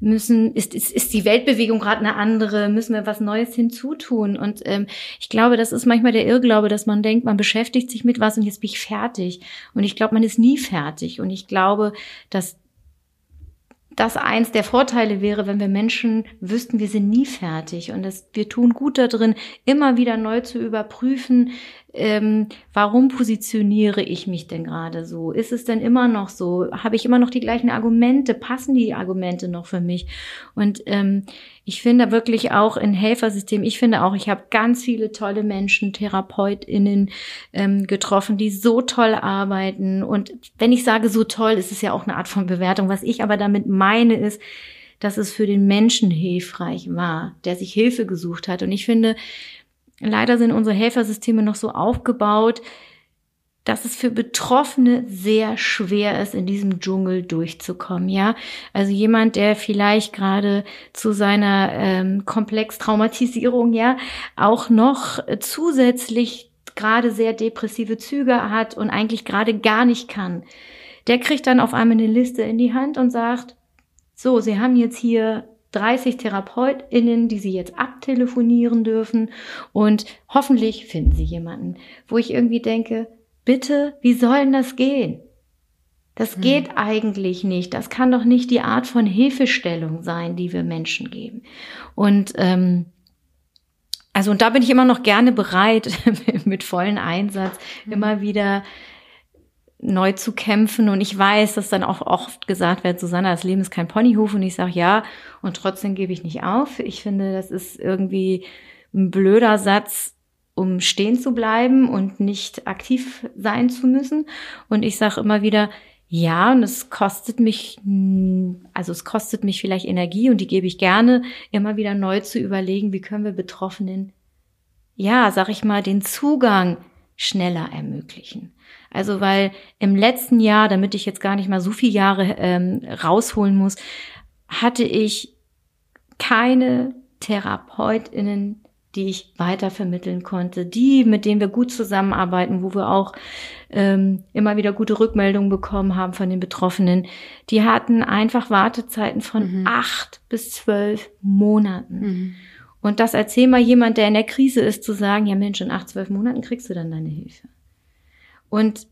Speaker 1: Müssen ist ist, ist die Weltbewegung gerade eine andere? Müssen wir was Neues hinzutun? Und ähm, ich glaube, das ist manchmal der Irrglaube, dass man denkt, man beschäftigt sich mit was und jetzt bin ich fertig. Und ich glaube, man ist nie fertig. Und ich glaube, dass das eins der Vorteile wäre, wenn wir Menschen wüssten, wir sind nie fertig und das, wir tun gut darin, immer wieder neu zu überprüfen, ähm, warum positioniere ich mich denn gerade so? Ist es denn immer noch so? Habe ich immer noch die gleichen Argumente? Passen die Argumente noch für mich? Und ähm, ich finde wirklich auch in Helfersystem, ich finde auch, ich habe ganz viele tolle Menschen, TherapeutInnen ähm, getroffen, die so toll arbeiten. Und wenn ich sage so toll, ist es ja auch eine Art von Bewertung. Was ich aber damit meine, ist, dass es für den Menschen hilfreich war, der sich Hilfe gesucht hat. Und ich finde, leider sind unsere Helfersysteme noch so aufgebaut, dass es für Betroffene sehr schwer ist, in diesem Dschungel durchzukommen, ja. Also jemand, der vielleicht gerade zu seiner ähm, Komplex-Traumatisierung, ja, auch noch zusätzlich gerade sehr depressive Züge hat und eigentlich gerade gar nicht kann, der kriegt dann auf einmal eine Liste in die Hand und sagt, so, Sie haben jetzt hier 30 TherapeutInnen, die sie jetzt abtelefonieren dürfen und hoffentlich finden sie jemanden, wo ich irgendwie denke, bitte, wie soll denn das gehen? Das hm. geht eigentlich nicht. Das kann doch nicht die Art von Hilfestellung sein, die wir Menschen geben. Und ähm, also und da bin ich immer noch gerne bereit, mit vollen Einsatz hm. immer wieder neu zu kämpfen. Und ich weiß, dass dann auch oft gesagt wird, Susanna, das Leben ist kein Ponyhof. Und ich sage ja, und trotzdem gebe ich nicht auf. Ich finde, das ist irgendwie ein blöder Satz, um stehen zu bleiben und nicht aktiv sein zu müssen. Und ich sage immer wieder, ja, und es kostet mich, also es kostet mich vielleicht Energie und die gebe ich gerne, immer wieder neu zu überlegen, wie können wir Betroffenen, ja, sag ich mal, den Zugang schneller ermöglichen. Also weil im letzten Jahr, damit ich jetzt gar nicht mal so viele Jahre ähm, rausholen muss, hatte ich keine Therapeutinnen, die ich weiter vermitteln konnte, die, mit denen wir gut zusammenarbeiten, wo wir auch ähm, immer wieder gute Rückmeldungen bekommen haben von den Betroffenen, die hatten einfach Wartezeiten von mhm. acht bis zwölf Monaten. Mhm. Und das erzähl mal jemand, der in der Krise ist, zu sagen, ja Mensch, in acht, zwölf Monaten kriegst du dann deine Hilfe. Und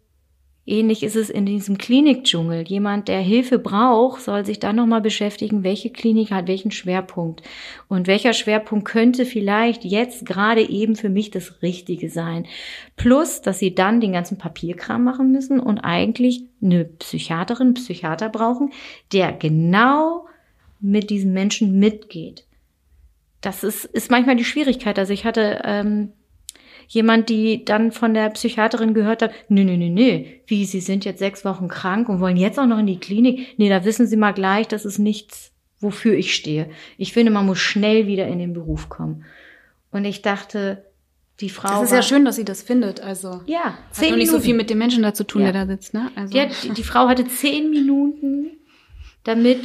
Speaker 1: ähnlich ist es in diesem Klinikdschungel. Jemand, der Hilfe braucht, soll sich dann nochmal beschäftigen, welche Klinik hat welchen Schwerpunkt. Und welcher Schwerpunkt könnte vielleicht jetzt gerade eben für mich das Richtige sein. Plus, dass sie dann den ganzen Papierkram machen müssen und eigentlich eine Psychiaterin, Psychiater brauchen, der genau mit diesen Menschen mitgeht. Das ist, ist manchmal die Schwierigkeit. Also ich hatte ähm, jemand, die dann von der Psychiaterin gehört hat, nee, nee, nee, nee, wie, Sie sind jetzt sechs Wochen krank und wollen jetzt auch noch in die Klinik? Nee, da wissen Sie mal gleich, das ist nichts, wofür ich stehe. Ich finde, man muss schnell wieder in den Beruf kommen. Und ich dachte, die Frau.
Speaker 2: Das ist ja schön, dass sie das findet. Also
Speaker 1: ja,
Speaker 2: zehn hat nicht so viel mit dem Menschen da zu tun, ja. der da sitzt. Ne?
Speaker 1: Also. Die, die, die, Frau hatte zehn Minuten, damit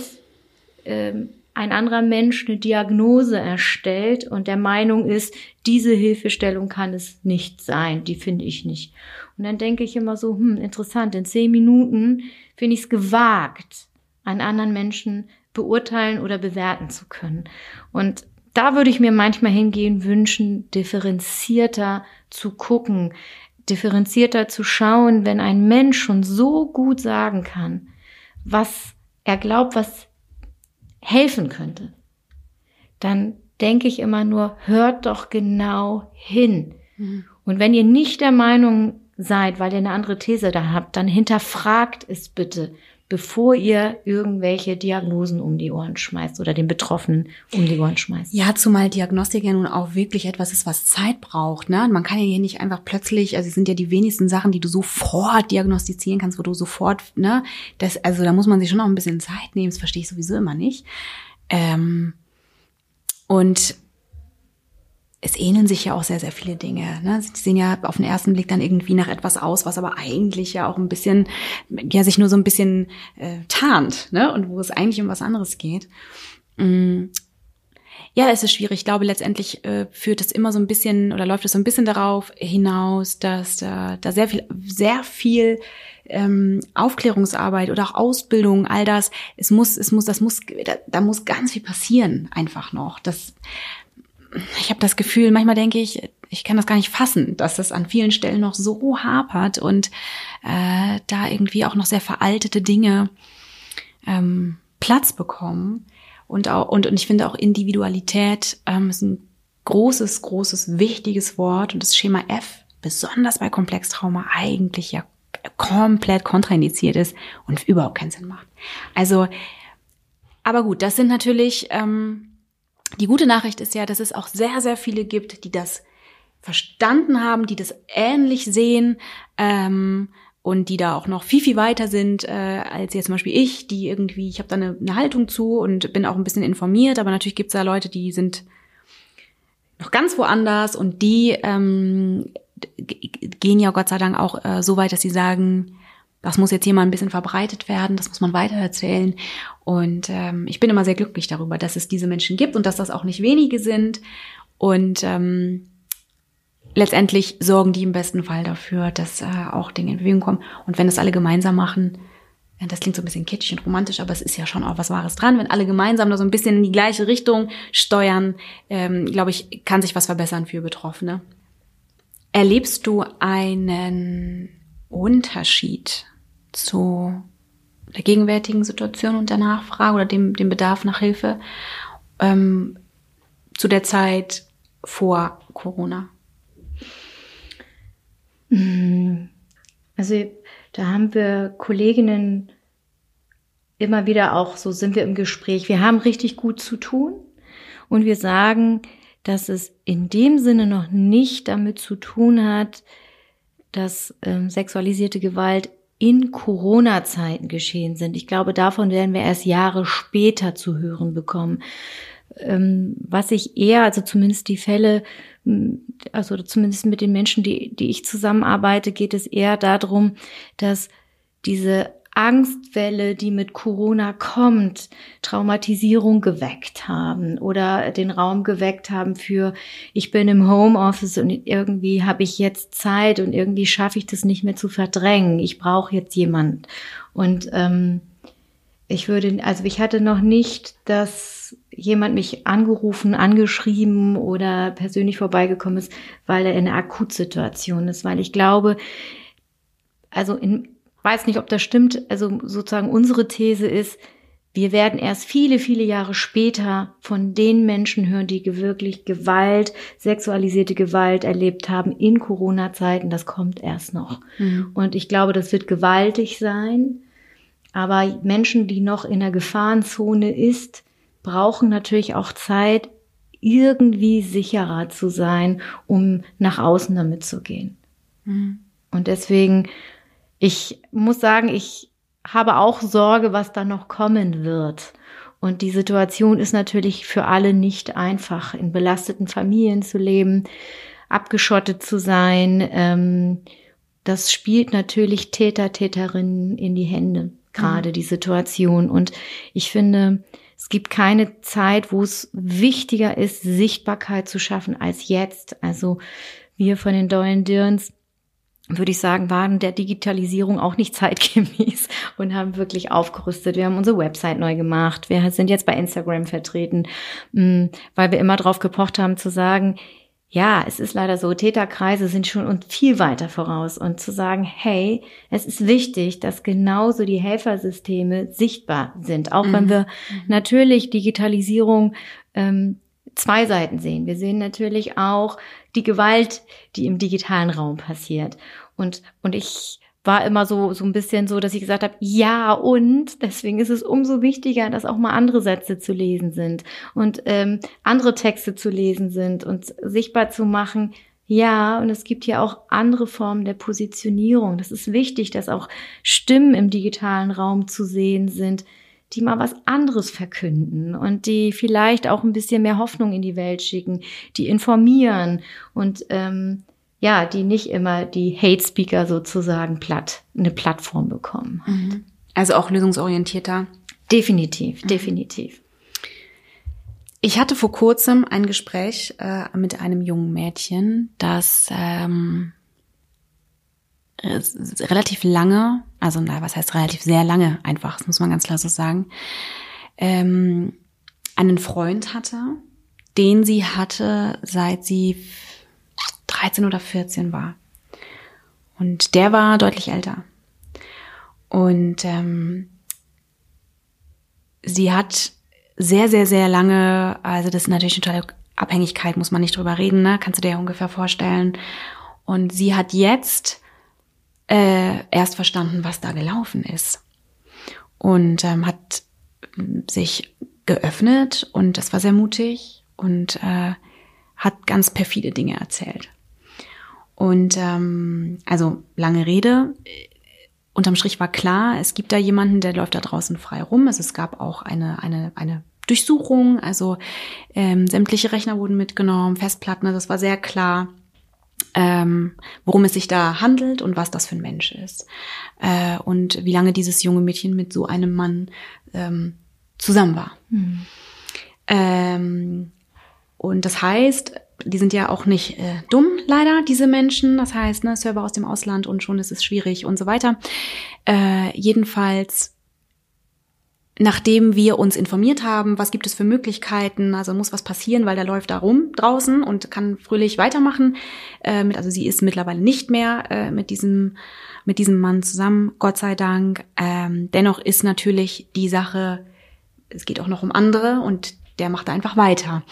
Speaker 1: ähm, ein anderer Mensch eine Diagnose erstellt und der Meinung ist, diese Hilfestellung kann es nicht sein. Die finde ich nicht. Und dann denke ich immer so, hm, interessant. In zehn Minuten finde ich es gewagt, einen anderen Menschen beurteilen oder bewerten zu können. Und da würde ich mir manchmal hingehen wünschen, differenzierter zu gucken, differenzierter zu schauen, wenn ein Mensch schon so gut sagen kann, was er glaubt, was helfen könnte, dann denke ich immer nur, hört doch genau hin. Mhm. Und wenn ihr nicht der Meinung seid, weil ihr eine andere These da habt, dann hinterfragt es bitte bevor ihr irgendwelche Diagnosen um die Ohren schmeißt oder den Betroffenen um die Ohren schmeißt.
Speaker 2: Ja, zumal Diagnostik ja nun auch wirklich etwas ist, was Zeit braucht. Ne? Man kann ja hier nicht einfach plötzlich, also es sind ja die wenigsten Sachen, die du sofort diagnostizieren kannst, wo du sofort, ne, das, also da muss man sich schon noch ein bisschen Zeit nehmen, das verstehe ich sowieso immer nicht. Ähm, und es ähneln sich ja auch sehr, sehr viele Dinge. Ne? Sie sehen ja auf den ersten Blick dann irgendwie nach etwas aus, was aber eigentlich ja auch ein bisschen, ja, sich nur so ein bisschen äh, tarnt, ne? Und wo es eigentlich um was anderes geht. Mm. Ja, es ist schwierig. Ich glaube, letztendlich äh, führt es immer so ein bisschen oder läuft es so ein bisschen darauf hinaus, dass da, da sehr viel, sehr viel ähm, Aufklärungsarbeit oder auch Ausbildung, all das, es muss, es muss, das muss, da, da muss ganz viel passieren einfach noch. Das ich habe das Gefühl, manchmal denke ich, ich kann das gar nicht fassen, dass es an vielen Stellen noch so hapert und äh, da irgendwie auch noch sehr veraltete Dinge ähm, Platz bekommen. Und, auch, und, und ich finde auch Individualität ähm, ist ein großes, großes, wichtiges Wort und das Schema F, besonders bei Komplextrauma, eigentlich ja komplett kontraindiziert ist und überhaupt keinen Sinn macht. Also, aber gut, das sind natürlich ähm, die gute Nachricht ist ja, dass es auch sehr, sehr viele gibt, die das verstanden haben, die das ähnlich sehen ähm, und die da auch noch viel, viel weiter sind äh, als jetzt zum Beispiel ich, die irgendwie, ich habe da eine, eine Haltung zu und bin auch ein bisschen informiert, aber natürlich gibt es da Leute, die sind noch ganz woanders und die ähm, gehen ja Gott sei Dank auch äh, so weit, dass sie sagen, das muss jetzt hier mal ein bisschen verbreitet werden, das muss man weitererzählen. Und ähm, ich bin immer sehr glücklich darüber, dass es diese Menschen gibt und dass das auch nicht wenige sind. Und ähm, letztendlich sorgen die im besten Fall dafür, dass äh, auch Dinge in Bewegung kommen. Und wenn das alle gemeinsam machen, das klingt so ein bisschen kitschig und romantisch, aber es ist ja schon auch was Wahres dran. Wenn alle gemeinsam da so ein bisschen in die gleiche Richtung steuern, ähm, glaube ich, kann sich was verbessern für Betroffene. Erlebst du einen Unterschied zu der gegenwärtigen Situation und der Nachfrage oder dem, dem Bedarf nach Hilfe ähm, zu der Zeit vor Corona?
Speaker 1: Mhm. Also da haben wir Kolleginnen immer wieder auch, so sind wir im Gespräch, wir haben richtig gut zu tun und wir sagen, dass es in dem Sinne noch nicht damit zu tun hat, dass ähm, sexualisierte Gewalt in Corona-Zeiten geschehen sind. Ich glaube, davon werden wir erst Jahre später zu hören bekommen. Ähm, was ich eher, also zumindest die Fälle, also zumindest mit den Menschen, die, die ich zusammenarbeite, geht es eher darum, dass diese Angstwelle, die mit Corona kommt, Traumatisierung geweckt haben oder den Raum geweckt haben für, ich bin im Homeoffice und irgendwie habe ich jetzt Zeit und irgendwie schaffe ich das nicht mehr zu verdrängen. Ich brauche jetzt jemand. Und ähm, ich würde, also ich hatte noch nicht, dass jemand mich angerufen, angeschrieben oder persönlich vorbeigekommen ist, weil er in einer Akutsituation ist, weil ich glaube, also in, weiß nicht, ob das stimmt. Also sozusagen unsere These ist, wir werden erst viele, viele Jahre später von den Menschen hören, die wirklich Gewalt, sexualisierte Gewalt erlebt haben in Corona-Zeiten. Das kommt erst noch. Mhm. Und ich glaube, das wird gewaltig sein. Aber Menschen, die noch in der Gefahrenzone ist, brauchen natürlich auch Zeit, irgendwie sicherer zu sein, um nach außen damit zu gehen. Mhm. Und deswegen ich muss sagen, ich habe auch Sorge, was da noch kommen wird. Und die Situation ist natürlich für alle nicht einfach, in belasteten Familien zu leben, abgeschottet zu sein. Ähm, das spielt natürlich Täter, Täterinnen in die Hände, gerade mhm. die Situation. Und ich finde, es gibt keine Zeit, wo es wichtiger ist, Sichtbarkeit zu schaffen als jetzt. Also wir von den Doyen Dirns würde ich sagen, waren der Digitalisierung auch nicht zeitgemäß und haben wirklich aufgerüstet. Wir haben unsere Website neu gemacht. Wir sind jetzt bei Instagram vertreten, mm, weil wir immer drauf gepocht haben zu sagen, ja, es ist leider so, Täterkreise sind schon und viel weiter voraus und zu sagen, hey, es ist wichtig, dass genauso die Helfersysteme sichtbar sind, auch mhm. wenn wir natürlich Digitalisierung ähm, zwei Seiten sehen. Wir sehen natürlich auch die Gewalt, die im digitalen Raum passiert. Und, und ich war immer so, so ein bisschen so, dass ich gesagt habe, ja und, deswegen ist es umso wichtiger, dass auch mal andere Sätze zu lesen sind und ähm, andere Texte zu lesen sind und sichtbar zu machen, ja, und es gibt ja auch andere Formen der Positionierung. Das ist wichtig, dass auch Stimmen im digitalen Raum zu sehen sind, die mal was anderes verkünden und die vielleicht auch ein bisschen mehr Hoffnung in die Welt schicken, die informieren und ähm, ja, die nicht immer die Hate Speaker sozusagen platt eine Plattform bekommen.
Speaker 2: Mhm. Also auch lösungsorientierter.
Speaker 1: Definitiv, mhm. definitiv.
Speaker 2: Ich hatte vor kurzem ein Gespräch äh, mit einem jungen Mädchen, das ähm, relativ lange, also na, was heißt relativ sehr lange einfach, das muss man ganz klar so sagen, ähm, einen Freund hatte, den sie hatte, seit sie 13 oder 14 war. Und der war deutlich älter. Und ähm, sie hat sehr, sehr, sehr lange, also das ist natürlich eine tolle Abhängigkeit, muss man nicht drüber reden, ne? kannst du dir ja ungefähr vorstellen. Und sie hat jetzt äh, erst verstanden, was da gelaufen ist. Und ähm, hat sich geöffnet und das war sehr mutig und äh, hat ganz perfide Dinge erzählt. Und ähm, also lange Rede. Unterm Strich war klar, es gibt da jemanden, der läuft da draußen frei rum. Also es gab auch eine, eine, eine Durchsuchung, also ähm, sämtliche Rechner wurden mitgenommen, Festplatten, also das war sehr klar, ähm, worum es sich da handelt und was das für ein Mensch ist. Äh, und wie lange dieses junge Mädchen mit so einem Mann ähm, zusammen war. Mhm. Ähm, und das heißt, die sind ja auch nicht äh, dumm, leider, diese Menschen. Das heißt, ne, Server aus dem Ausland und schon ist es schwierig und so weiter. Äh, jedenfalls, nachdem wir uns informiert haben, was gibt es für Möglichkeiten, also muss was passieren, weil der läuft da rum draußen und kann fröhlich weitermachen. Äh, mit, also sie ist mittlerweile nicht mehr äh, mit diesem mit diesem Mann zusammen, Gott sei Dank. Ähm, dennoch ist natürlich die Sache, es geht auch noch um andere und der macht da einfach weiter.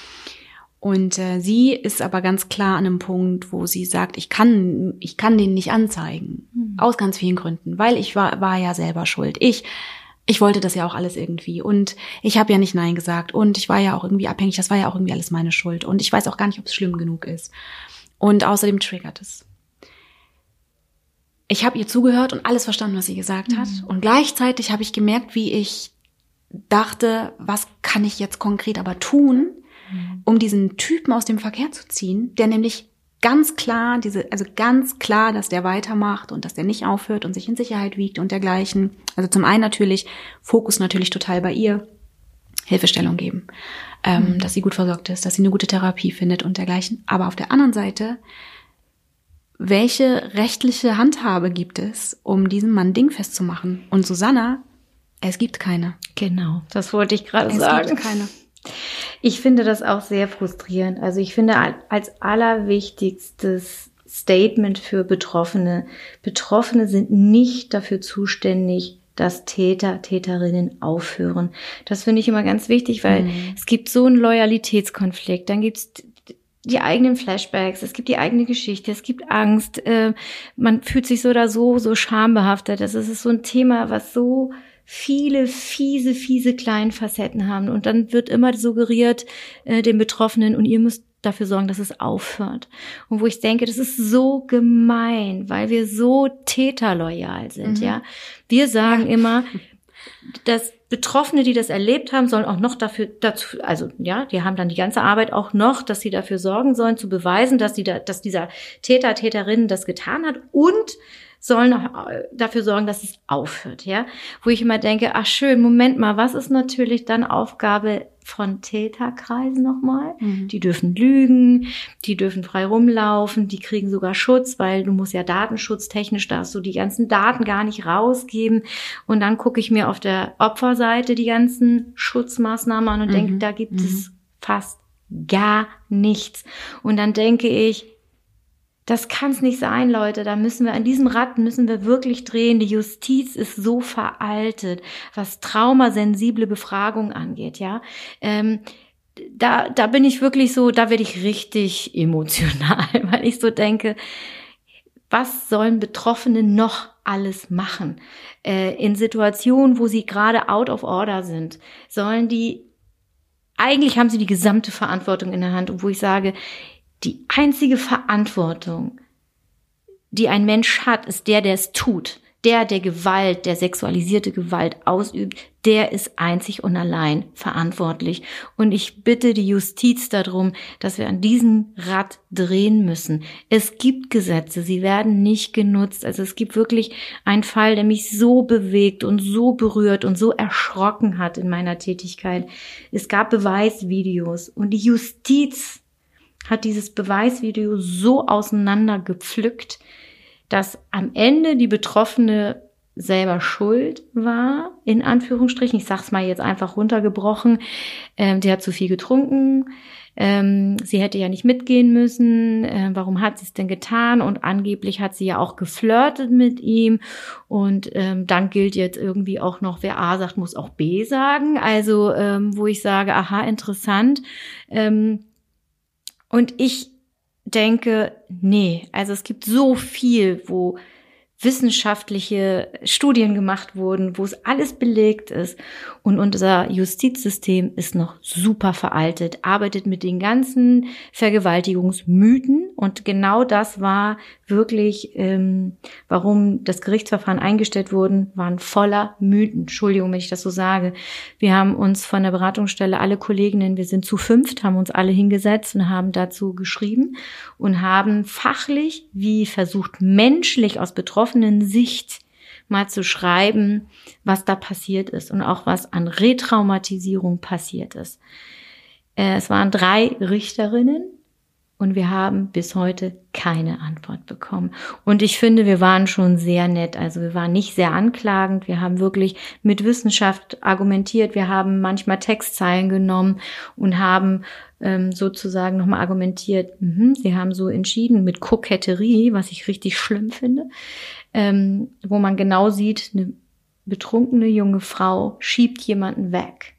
Speaker 2: Und äh, sie ist aber ganz klar an einem Punkt, wo sie sagt, ich kann, ich kann den nicht anzeigen. Mhm. Aus ganz vielen Gründen. Weil ich war, war ja selber schuld. Ich, ich wollte das ja auch alles irgendwie. Und ich habe ja nicht Nein gesagt. Und ich war ja auch irgendwie abhängig. Das war ja auch irgendwie alles meine Schuld. Und ich weiß auch gar nicht, ob es schlimm genug ist. Und außerdem triggert es. Ich habe ihr zugehört und alles verstanden, was sie gesagt mhm. hat. Und gleichzeitig habe ich gemerkt, wie ich dachte, was kann ich jetzt konkret aber tun, um diesen Typen aus dem Verkehr zu ziehen, der nämlich ganz klar, diese, also ganz klar, dass der weitermacht und dass der nicht aufhört und sich in Sicherheit wiegt und dergleichen. Also zum einen natürlich, Fokus natürlich total bei ihr, Hilfestellung geben, ähm, mhm. dass sie gut versorgt ist, dass sie eine gute Therapie findet und dergleichen. Aber auf der anderen Seite, welche rechtliche Handhabe gibt es, um diesem Mann dingfest zu machen? Und Susanna, es gibt keine.
Speaker 1: Genau, das wollte ich gerade sagen. Es gibt keine. Ich finde das auch sehr frustrierend. Also ich finde als allerwichtigstes Statement für Betroffene, Betroffene sind nicht dafür zuständig, dass Täter, Täterinnen aufhören. Das finde ich immer ganz wichtig, weil mhm. es gibt so einen Loyalitätskonflikt. Dann gibt es die eigenen Flashbacks, es gibt die eigene Geschichte, es gibt Angst, äh, man fühlt sich so oder so, so schambehaftet. Das ist so ein Thema, was so viele fiese, fiese kleinen Facetten haben. Und dann wird immer suggeriert äh, den Betroffenen, und ihr müsst dafür sorgen, dass es aufhört. Und wo ich denke, das ist so gemein, weil wir so täterloyal sind, mhm. ja. Wir sagen immer, dass Betroffene, die das erlebt haben, sollen auch noch dafür, dazu, also ja, die haben dann die ganze Arbeit auch noch, dass sie dafür sorgen sollen, zu beweisen, dass, die da, dass dieser Täter, Täterin das getan hat und sollen äh, dafür sorgen, dass es aufhört, ja. Wo ich immer denke, ach schön, Moment mal, was ist natürlich dann Aufgabe von Täterkreisen nochmal? Mhm. Die dürfen lügen, die dürfen frei rumlaufen, die kriegen sogar Schutz, weil du musst ja datenschutztechnisch darfst du die ganzen Daten gar nicht rausgeben. Und dann gucke ich mir auf der Opferseite die ganzen Schutzmaßnahmen an und mhm. denke, da gibt mhm. es fast gar nichts. Und dann denke ich, das kann es nicht sein, Leute. Da müssen wir an diesem Rad müssen wir wirklich drehen. Die Justiz ist so veraltet, was traumasensible Befragung angeht. Ja, ähm, da da bin ich wirklich so, da werde ich richtig emotional, weil ich so denke, was sollen Betroffene noch alles machen äh, in Situationen, wo sie gerade out of order sind? Sollen die eigentlich haben sie die gesamte Verantwortung in der Hand und wo ich sage, die einzige Verantwortung, die ein Mensch hat, ist der, der es tut. Der, der Gewalt, der sexualisierte Gewalt ausübt, der ist einzig und allein verantwortlich. Und ich bitte die Justiz darum, dass wir an diesem Rad drehen müssen. Es gibt Gesetze, sie werden nicht genutzt. Also es gibt wirklich einen Fall, der mich so bewegt und so berührt und so erschrocken hat in meiner Tätigkeit. Es gab Beweisvideos und die Justiz hat dieses Beweisvideo so auseinandergepflückt, dass am Ende die Betroffene selber schuld war, in Anführungsstrichen. Ich sag's mal jetzt einfach runtergebrochen. Ähm, die hat zu viel getrunken. Ähm, sie hätte ja nicht mitgehen müssen. Ähm, warum hat sie es denn getan? Und angeblich hat sie ja auch geflirtet mit ihm. Und ähm, dann gilt jetzt irgendwie auch noch, wer A sagt, muss auch B sagen. Also, ähm, wo ich sage, aha, interessant. Ähm, und ich denke, nee, also es gibt so viel, wo wissenschaftliche Studien gemacht wurden, wo es alles belegt ist. Und unser Justizsystem ist noch super veraltet, arbeitet mit den ganzen Vergewaltigungsmythen. Und genau das war wirklich, ähm, warum das Gerichtsverfahren eingestellt wurden, waren voller Mythen. Entschuldigung, wenn ich das so sage. Wir haben uns von der Beratungsstelle, alle Kolleginnen, wir sind zu fünft, haben uns alle hingesetzt und haben dazu geschrieben und haben fachlich wie versucht, menschlich aus Betroffenen Sicht mal zu schreiben, was da passiert ist und auch was an Retraumatisierung passiert ist. Äh, es waren drei Richterinnen und wir haben bis heute keine Antwort bekommen. Und ich finde, wir waren schon sehr nett. Also wir waren nicht sehr anklagend. Wir haben wirklich mit Wissenschaft argumentiert. Wir haben manchmal Textzeilen genommen und haben ähm, sozusagen nochmal argumentiert, mh, sie haben so entschieden mit Koketterie, was ich richtig schlimm finde, ähm, wo man genau sieht, eine betrunkene junge Frau schiebt jemanden weg.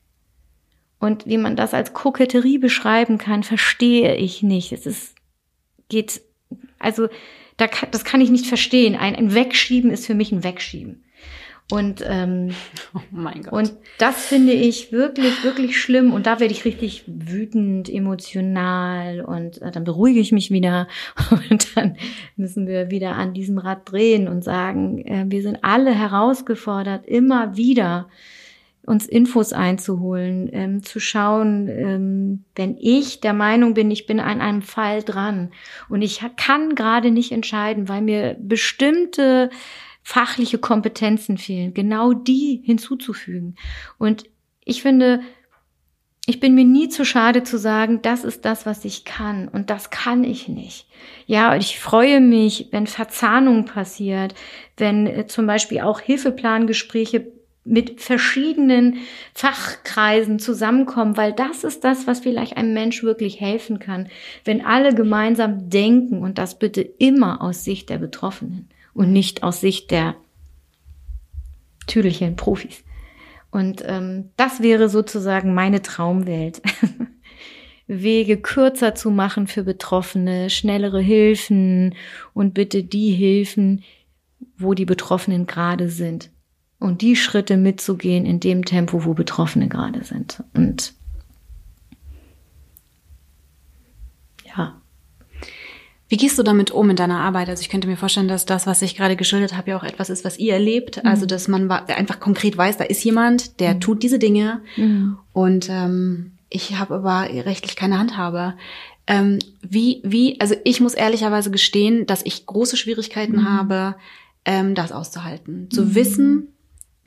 Speaker 1: Und wie man das als Koketterie beschreiben kann, verstehe ich nicht. Es ist, geht, also, da, das kann ich nicht verstehen. Ein, ein Wegschieben ist für mich ein Wegschieben. Und, ähm, oh mein Gott. und das finde ich wirklich, wirklich schlimm. Und da werde ich richtig wütend, emotional und äh, dann beruhige ich mich wieder. Und dann müssen wir wieder an diesem Rad drehen und sagen, äh, wir sind alle herausgefordert, immer wieder uns Infos einzuholen, ähm, zu schauen, ähm, wenn ich der Meinung bin, ich bin an einem Fall dran und ich kann gerade nicht entscheiden, weil mir bestimmte fachliche Kompetenzen fehlen, genau die hinzuzufügen. Und ich finde, ich bin mir nie zu schade zu sagen, das ist das, was ich kann und das kann ich nicht. Ja, und ich freue mich, wenn Verzahnung passiert, wenn äh, zum Beispiel auch Hilfeplangespräche mit verschiedenen Fachkreisen zusammenkommen, weil das ist das, was vielleicht einem Mensch wirklich helfen kann, wenn alle gemeinsam denken und das bitte immer aus Sicht der Betroffenen und nicht aus Sicht der Tüdelchen Profis. Und ähm, das wäre sozusagen meine Traumwelt. Wege kürzer zu machen für Betroffene, schnellere Hilfen und bitte die Hilfen, wo die Betroffenen gerade sind. Und die Schritte mitzugehen in dem Tempo, wo Betroffene gerade sind. Und ja,
Speaker 2: Wie gehst du damit um in deiner Arbeit? Also ich könnte mir vorstellen, dass das, was ich gerade geschildert habe, ja auch etwas ist, was ihr erlebt. Mhm. Also dass man einfach konkret weiß, da ist jemand, der mhm. tut diese Dinge mhm. und ähm, ich habe aber rechtlich keine Handhabe. Ähm, wie, wie, also ich muss ehrlicherweise gestehen, dass ich große Schwierigkeiten mhm. habe, ähm, das auszuhalten. Zu mhm. wissen,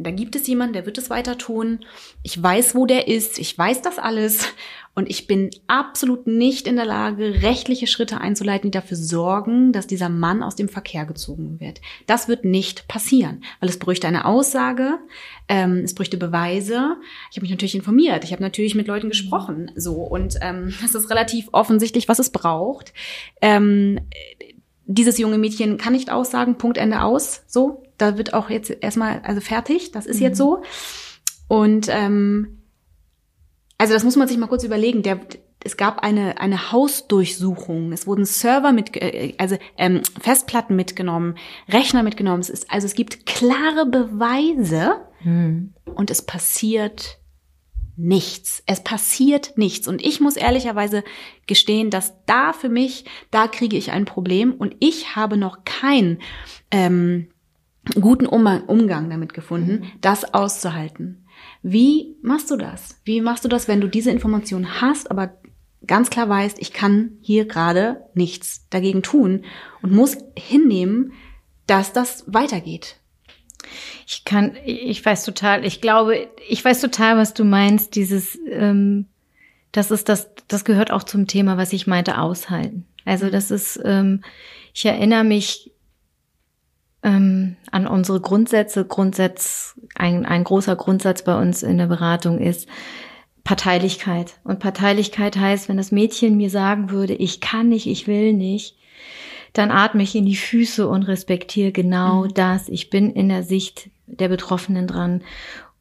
Speaker 2: da gibt es jemanden, der wird es weiter tun. Ich weiß, wo der ist. Ich weiß das alles. Und ich bin absolut nicht in der Lage, rechtliche Schritte einzuleiten, die dafür sorgen, dass dieser Mann aus dem Verkehr gezogen wird. Das wird nicht passieren, weil es bräuchte eine Aussage, ähm, es bräuchte Beweise. Ich habe mich natürlich informiert, ich habe natürlich mit Leuten gesprochen, so und ähm, es ist relativ offensichtlich, was es braucht. Ähm, dieses junge Mädchen kann nicht aussagen, Punkt Ende aus, so. Da wird auch jetzt erstmal, also fertig, das ist mhm. jetzt so. Und ähm, also das muss man sich mal kurz überlegen. Der, es gab eine, eine Hausdurchsuchung. Es wurden Server mit, äh, also ähm, Festplatten mitgenommen, Rechner mitgenommen. Es ist, also es gibt klare Beweise mhm. und es passiert nichts. Es passiert nichts. Und ich muss ehrlicherweise gestehen, dass da für mich, da kriege ich ein Problem und ich habe noch keinen ähm, guten Umgang damit gefunden, mhm. das auszuhalten. Wie machst du das? Wie machst du das, wenn du diese Information hast, aber ganz klar weißt, ich kann hier gerade nichts dagegen tun und muss hinnehmen, dass das weitergeht?
Speaker 1: Ich kann, ich weiß total, ich glaube, ich weiß total, was du meinst, dieses, ähm, das ist das, das gehört auch zum Thema, was ich meinte, aushalten. Also mhm. das ist, ähm, ich erinnere mich ähm, an unsere Grundsätze. Grundsatz, ein, ein großer Grundsatz bei uns in der Beratung ist Parteilichkeit. Und Parteilichkeit heißt, wenn das Mädchen mir sagen würde, ich kann nicht, ich will nicht, dann atme ich in die Füße und respektiere genau mhm. das. Ich bin in der Sicht der Betroffenen dran.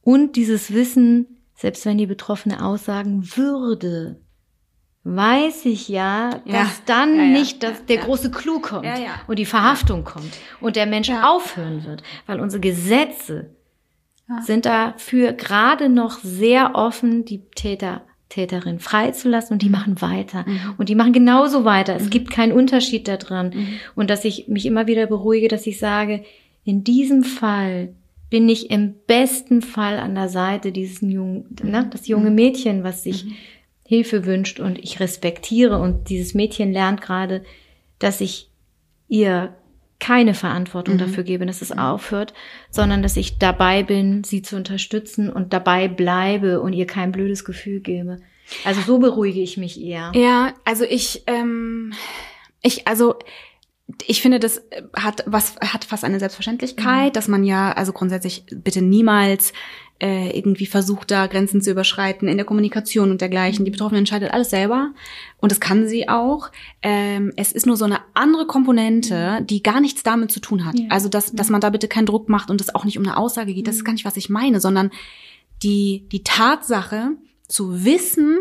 Speaker 1: Und dieses Wissen, selbst wenn die Betroffene aussagen würde, weiß ich ja, dass ja. dann ja, ja. nicht dass der große Clou kommt und die Verhaftung kommt und der Mensch aufhören wird, weil unsere Gesetze sind dafür gerade noch sehr offen, die Täter Täterin freizulassen und die machen weiter. Mhm. Und die machen genauso weiter. Es mhm. gibt keinen Unterschied daran. Mhm. Und dass ich mich immer wieder beruhige, dass ich sage, in diesem Fall bin ich im besten Fall an der Seite dieses jungen, ne, das junge mhm. Mädchen, was sich mhm. Hilfe wünscht und ich respektiere und dieses Mädchen lernt gerade, dass ich ihr keine Verantwortung mhm. dafür gebe, dass es aufhört, sondern dass ich dabei bin, sie zu unterstützen und dabei bleibe und ihr kein blödes Gefühl gebe. Also so beruhige ich mich eher.
Speaker 2: Ja, also ich, ähm, ich, also ich finde, das hat was hat fast eine Selbstverständlichkeit, mhm. dass man ja also grundsätzlich bitte niemals äh, irgendwie versucht, da Grenzen zu überschreiten in der Kommunikation und dergleichen. Die Betroffene entscheidet alles selber und das kann sie auch. Ähm, es ist nur so eine andere Komponente, die gar nichts damit zu tun hat. Ja. Also, dass, dass man da bitte keinen Druck macht und es auch nicht um eine Aussage geht. Das ist gar nicht, was ich meine, sondern die, die Tatsache zu wissen,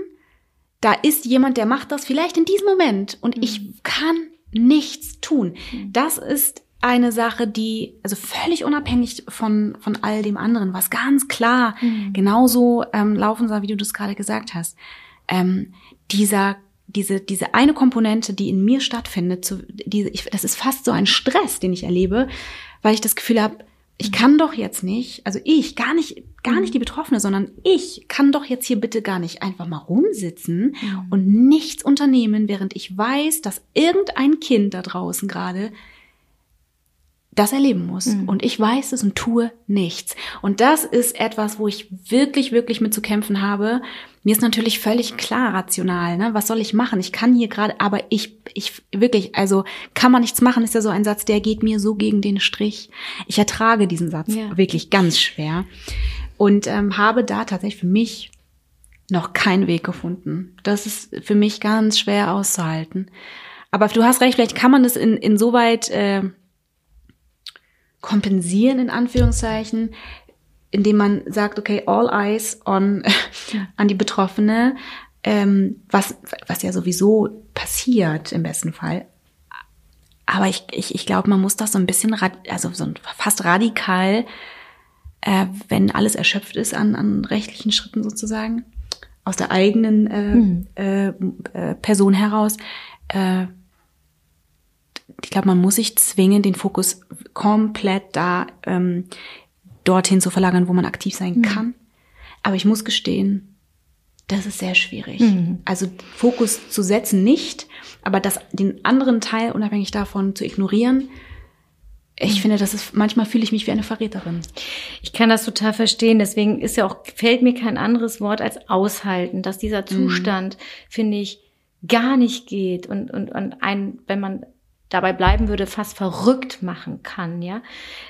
Speaker 2: da ist jemand, der macht das vielleicht in diesem Moment und ich kann nichts tun. Das ist eine Sache, die, also völlig unabhängig von, von all dem anderen, was ganz klar mhm. genauso ähm, laufen soll, wie du das gerade gesagt hast. Ähm, dieser, diese, diese eine Komponente, die in mir stattfindet, zu, diese, ich, das ist fast so ein Stress, den ich erlebe, weil ich das Gefühl habe, ich kann doch jetzt nicht, also ich, gar nicht, gar nicht die Betroffene, sondern ich kann doch jetzt hier bitte gar nicht einfach mal rumsitzen mhm. und nichts unternehmen, während ich weiß, dass irgendein Kind da draußen gerade das erleben muss. Mhm. Und ich weiß es und tue nichts. Und das ist etwas, wo ich wirklich, wirklich mit zu kämpfen habe. Mir ist natürlich völlig klar rational, ne? Was soll ich machen? Ich kann hier gerade, aber ich, ich wirklich, also kann man nichts machen, ist ja so ein Satz, der geht mir so gegen den Strich. Ich ertrage diesen Satz ja. wirklich ganz schwer. Und ähm, habe da tatsächlich für mich noch keinen Weg gefunden. Das ist für mich ganz schwer auszuhalten. Aber du hast recht, vielleicht kann man das in, insoweit äh, kompensieren, in Anführungszeichen, indem man sagt, okay, all eyes on, an die Betroffene, ähm, was, was ja sowieso passiert im besten Fall. Aber ich, ich, ich glaube, man muss das so ein bisschen, also so fast radikal, äh, wenn alles erschöpft ist an, an rechtlichen Schritten sozusagen, aus der eigenen äh, hm. äh, äh, Person heraus, äh, ich glaube, man muss sich zwingen, den Fokus komplett da ähm, dorthin zu verlagern, wo man aktiv sein mhm. kann. Aber ich muss gestehen, das ist sehr schwierig. Mhm. Also Fokus zu setzen nicht, aber das, den anderen Teil unabhängig davon zu ignorieren, ich mhm. finde, das ist, manchmal fühle ich mich wie eine Verräterin.
Speaker 1: Ich kann das total verstehen. Deswegen ist ja auch, fällt mir kein anderes Wort als aushalten, dass dieser mhm. Zustand, mhm. finde ich, gar nicht geht und, und, und ein, wenn man dabei bleiben würde, fast verrückt machen kann, ja.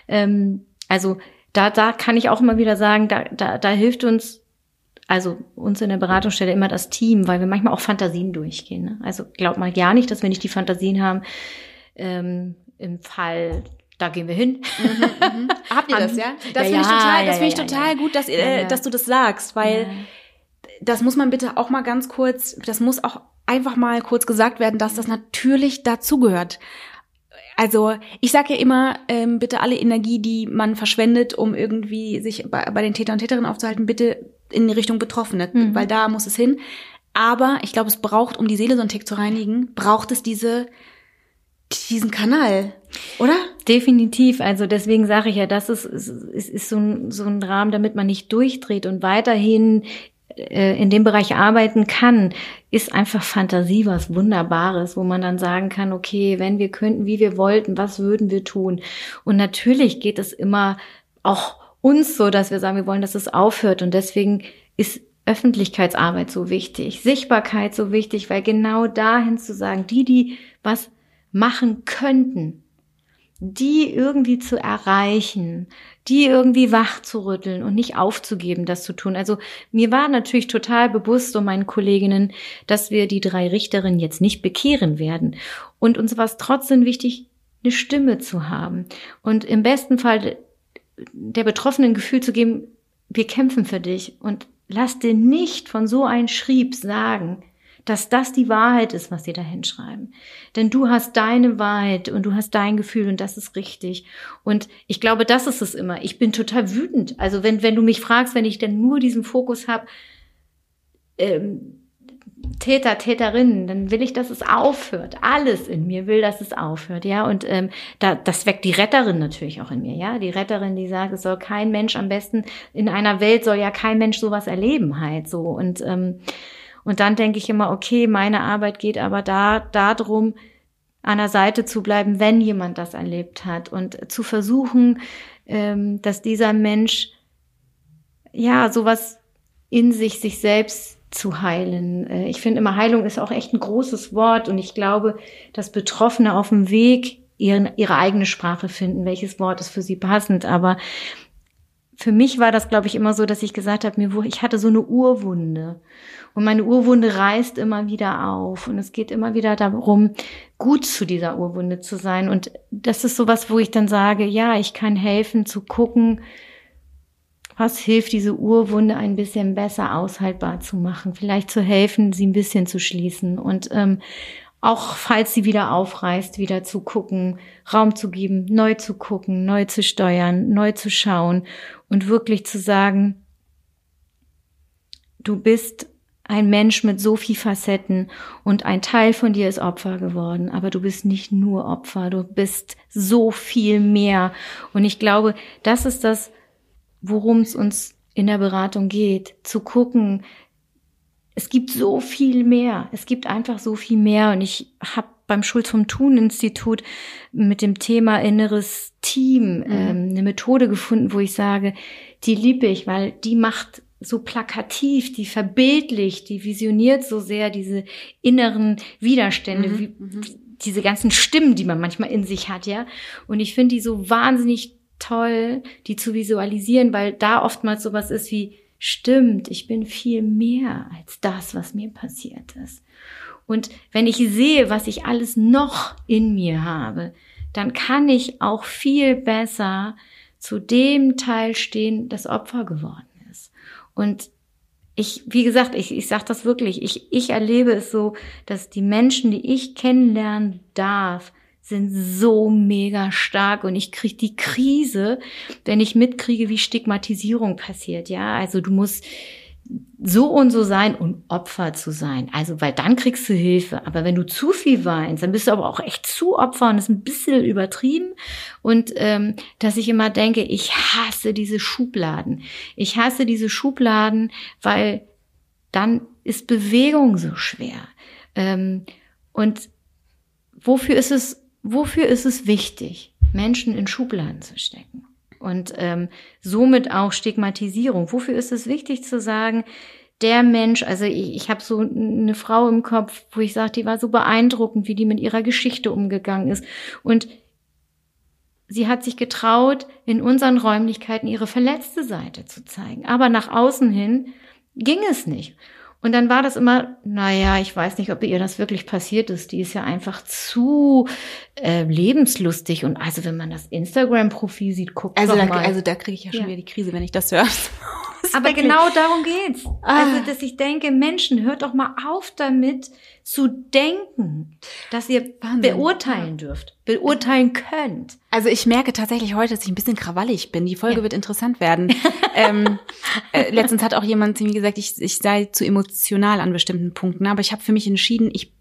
Speaker 1: Ähm, also, da, da kann ich auch immer wieder sagen, da, da, da hilft uns also uns in der Beratungsstelle immer das Team, weil wir manchmal auch Fantasien durchgehen. Ne? Also glaubt mal ja nicht, dass wir nicht die Fantasien haben, ähm, im Fall, da gehen wir hin.
Speaker 2: Mhm, mhm. Habt ihr das, ja? Das ja, finde ich total, das ja, finde ich total gut, dass, äh, dass du das sagst, weil das muss man bitte auch mal ganz kurz, das muss auch einfach mal kurz gesagt werden, dass das natürlich dazugehört. Also ich sage ja immer, ähm, bitte alle Energie, die man verschwendet, um irgendwie sich bei, bei den Täter und Täterinnen aufzuhalten, bitte in die Richtung Betroffene, mhm. weil da muss es hin. Aber ich glaube, es braucht, um die Seele so einen Tick zu reinigen, braucht es diese diesen Kanal, oder?
Speaker 1: Definitiv. Also deswegen sage ich ja, das ist, ist, ist so, ein, so ein Rahmen, damit man nicht durchdreht und weiterhin in dem Bereich arbeiten kann, ist einfach Fantasie was Wunderbares, wo man dann sagen kann, okay, wenn wir könnten, wie wir wollten, was würden wir tun? Und natürlich geht es immer auch uns so, dass wir sagen, wir wollen, dass es aufhört. Und deswegen ist Öffentlichkeitsarbeit so wichtig, Sichtbarkeit so wichtig, weil genau dahin zu sagen, die, die was machen könnten, die irgendwie zu erreichen, die irgendwie wach zu rütteln und nicht aufzugeben, das zu tun. Also mir war natürlich total bewusst um meinen Kolleginnen, dass wir die drei Richterinnen jetzt nicht bekehren werden. Und uns war es trotzdem wichtig, eine Stimme zu haben. Und im besten Fall der Betroffenen Gefühl zu geben, wir kämpfen für dich und lass dir nicht von so einem Schrieb sagen, dass das die Wahrheit ist, was sie da hinschreiben. Denn du hast deine Wahrheit und du hast dein Gefühl und das ist richtig. Und ich glaube, das ist es immer. Ich bin total wütend. Also wenn, wenn du mich fragst, wenn ich denn nur diesen Fokus habe, ähm, Täter, Täterinnen, dann will ich, dass es aufhört. Alles in mir will, dass es aufhört, ja. Und ähm, da, das weckt die Retterin natürlich auch in mir, ja. Die Retterin, die sagt, es soll kein Mensch am besten in einer Welt soll ja kein Mensch sowas erleben halt so. Und ähm, und dann denke ich immer, okay, meine Arbeit geht aber da darum, an der Seite zu bleiben, wenn jemand das erlebt hat und zu versuchen, ähm, dass dieser Mensch ja sowas in sich, sich selbst zu heilen. Äh, ich finde immer, Heilung ist auch echt ein großes Wort und ich glaube, dass Betroffene auf dem Weg ihren, ihre eigene Sprache finden, welches Wort ist für sie passend. Aber für mich war das, glaube ich, immer so, dass ich gesagt habe, mir, ich hatte so eine Urwunde. Und meine Urwunde reißt immer wieder auf. Und es geht immer wieder darum, gut zu dieser Urwunde zu sein. Und das ist sowas, wo ich dann sage, ja, ich kann helfen zu gucken, was hilft, diese Urwunde ein bisschen besser aushaltbar zu machen. Vielleicht zu helfen, sie ein bisschen zu schließen. Und ähm, auch falls sie wieder aufreißt, wieder zu gucken, Raum zu geben, neu zu gucken, neu zu steuern, neu zu schauen und wirklich zu sagen, du bist ein Mensch mit so viel Facetten und ein Teil von dir ist Opfer geworden, aber du bist nicht nur Opfer, du bist so viel mehr. Und ich glaube, das ist das, worum es uns in der Beratung geht, zu gucken, es gibt so viel mehr, es gibt einfach so viel mehr. Und ich habe beim Schulz vom Thun Institut mit dem Thema inneres Team mhm. ähm, eine Methode gefunden, wo ich sage, die liebe ich, weil die macht so plakativ, die verbildlicht, die visioniert so sehr diese inneren Widerstände, mhm, wie, mhm. diese ganzen Stimmen, die man manchmal in sich hat, ja. Und ich finde die so wahnsinnig toll, die zu visualisieren, weil da oftmals sowas ist wie, stimmt, ich bin viel mehr als das, was mir passiert ist. Und wenn ich sehe, was ich alles noch in mir habe, dann kann ich auch viel besser zu dem Teil stehen, das Opfer geworden und ich, wie gesagt, ich, ich sage das wirklich, ich, ich erlebe es so, dass die Menschen, die ich kennenlernen darf, sind so mega stark und ich kriege die Krise, wenn ich mitkriege, wie Stigmatisierung passiert. Ja, also du musst so und so sein und Opfer zu sein. Also, weil dann kriegst du Hilfe. Aber wenn du zu viel weinst, dann bist du aber auch echt zu Opfer und ist ein bisschen übertrieben. Und ähm, dass ich immer denke, ich hasse diese Schubladen. Ich hasse diese Schubladen, weil dann ist Bewegung so schwer. Ähm, und wofür ist es, wofür ist es wichtig, Menschen in Schubladen zu stecken? Und ähm, somit auch Stigmatisierung. Wofür ist es wichtig zu sagen, der Mensch, also ich, ich habe so eine Frau im Kopf, wo ich sage, die war so beeindruckend, wie die mit ihrer Geschichte umgegangen ist. Und sie hat sich getraut, in unseren Räumlichkeiten ihre verletzte Seite zu zeigen. Aber nach außen hin ging es nicht. Und dann war das immer, naja, ich weiß nicht, ob ihr das wirklich passiert ist. Die ist ja einfach zu äh, lebenslustig. Und also, wenn man das Instagram-Profil sieht, guckt
Speaker 2: also
Speaker 1: doch
Speaker 2: da,
Speaker 1: mal.
Speaker 2: Also da kriege ich ja schon ja. wieder die Krise, wenn ich das höre.
Speaker 1: Aber genau darum geht's. Ah. Also, dass ich denke, Menschen, hört doch mal auf damit zu denken, dass ihr Wahnsinn. beurteilen dürft, beurteilen könnt.
Speaker 2: Also ich merke tatsächlich heute, dass ich ein bisschen krawallig bin. Die Folge ja. wird interessant werden. ähm, äh, letztens hat auch jemand zu mir gesagt, ich, ich sei zu emotional an bestimmten Punkten. Aber ich habe für mich entschieden, ich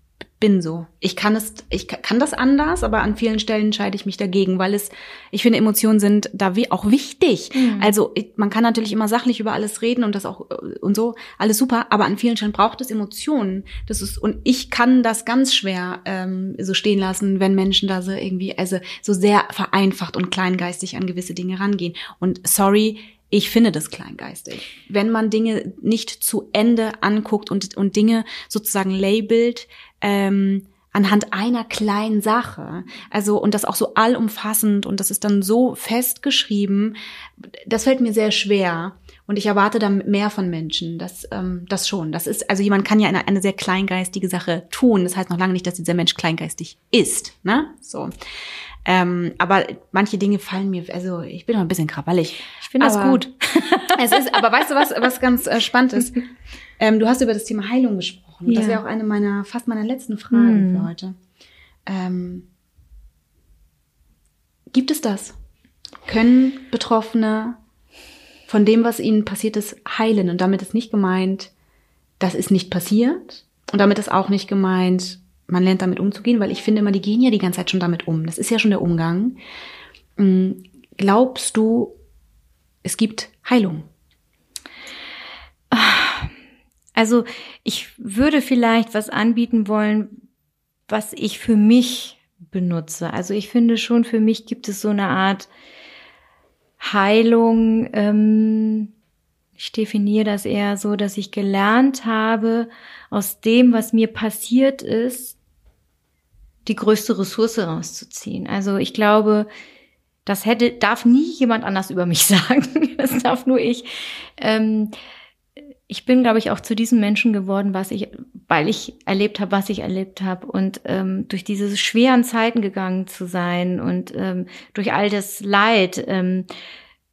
Speaker 2: bin so. Ich kann es, ich kann das anders, aber an vielen Stellen entscheide ich mich dagegen, weil es, ich finde, Emotionen sind da wie auch wichtig. Mhm. Also man kann natürlich immer sachlich über alles reden und das auch äh, und so alles super, aber an vielen Stellen braucht es Emotionen. Das ist und ich kann das ganz schwer ähm, so stehen lassen, wenn Menschen da so irgendwie also so sehr vereinfacht und kleingeistig an gewisse Dinge rangehen. Und sorry, ich finde das kleingeistig. Wenn man Dinge nicht zu Ende anguckt und, und Dinge sozusagen labelt, ähm, anhand einer kleinen Sache. Also, und das auch so allumfassend und das ist dann so festgeschrieben, das fällt mir sehr schwer. Und ich erwarte dann mehr von Menschen. Das, ähm, das schon. Das ist, also jemand kann ja eine, eine sehr kleingeistige Sache tun. Das heißt noch lange nicht, dass dieser Mensch kleingeistig ist. Ne? So. Ähm, aber manche Dinge fallen mir, also ich bin noch ein bisschen krawallig.
Speaker 1: Ich finde das gut.
Speaker 2: es ist, aber weißt du was, was ganz äh, spannend ist? Ähm, du hast über das Thema Heilung gesprochen. Ja. Das wäre auch eine meiner, fast meiner letzten Fragen hm. für heute. Ähm, gibt es das? Können Betroffene von dem, was ihnen passiert ist, heilen? Und damit ist nicht gemeint, das ist nicht passiert. Und damit ist auch nicht gemeint, man lernt damit umzugehen, weil ich finde immer, die gehen ja die ganze Zeit schon damit um. Das ist ja schon der Umgang. Mm, glaubst du, es gibt Heilung?
Speaker 1: Also ich würde vielleicht was anbieten wollen, was ich für mich benutze. Also ich finde schon, für mich gibt es so eine Art Heilung. Ähm, ich definiere das eher so, dass ich gelernt habe, aus dem, was mir passiert ist, die größte Ressource rauszuziehen. Also ich glaube, das hätte, darf nie jemand anders über mich sagen. Das darf nur ich. Ähm, ich bin, glaube ich, auch zu diesem Menschen geworden, was ich, weil ich erlebt habe, was ich erlebt habe und ähm, durch diese schweren Zeiten gegangen zu sein und ähm, durch all das Leid. Ähm,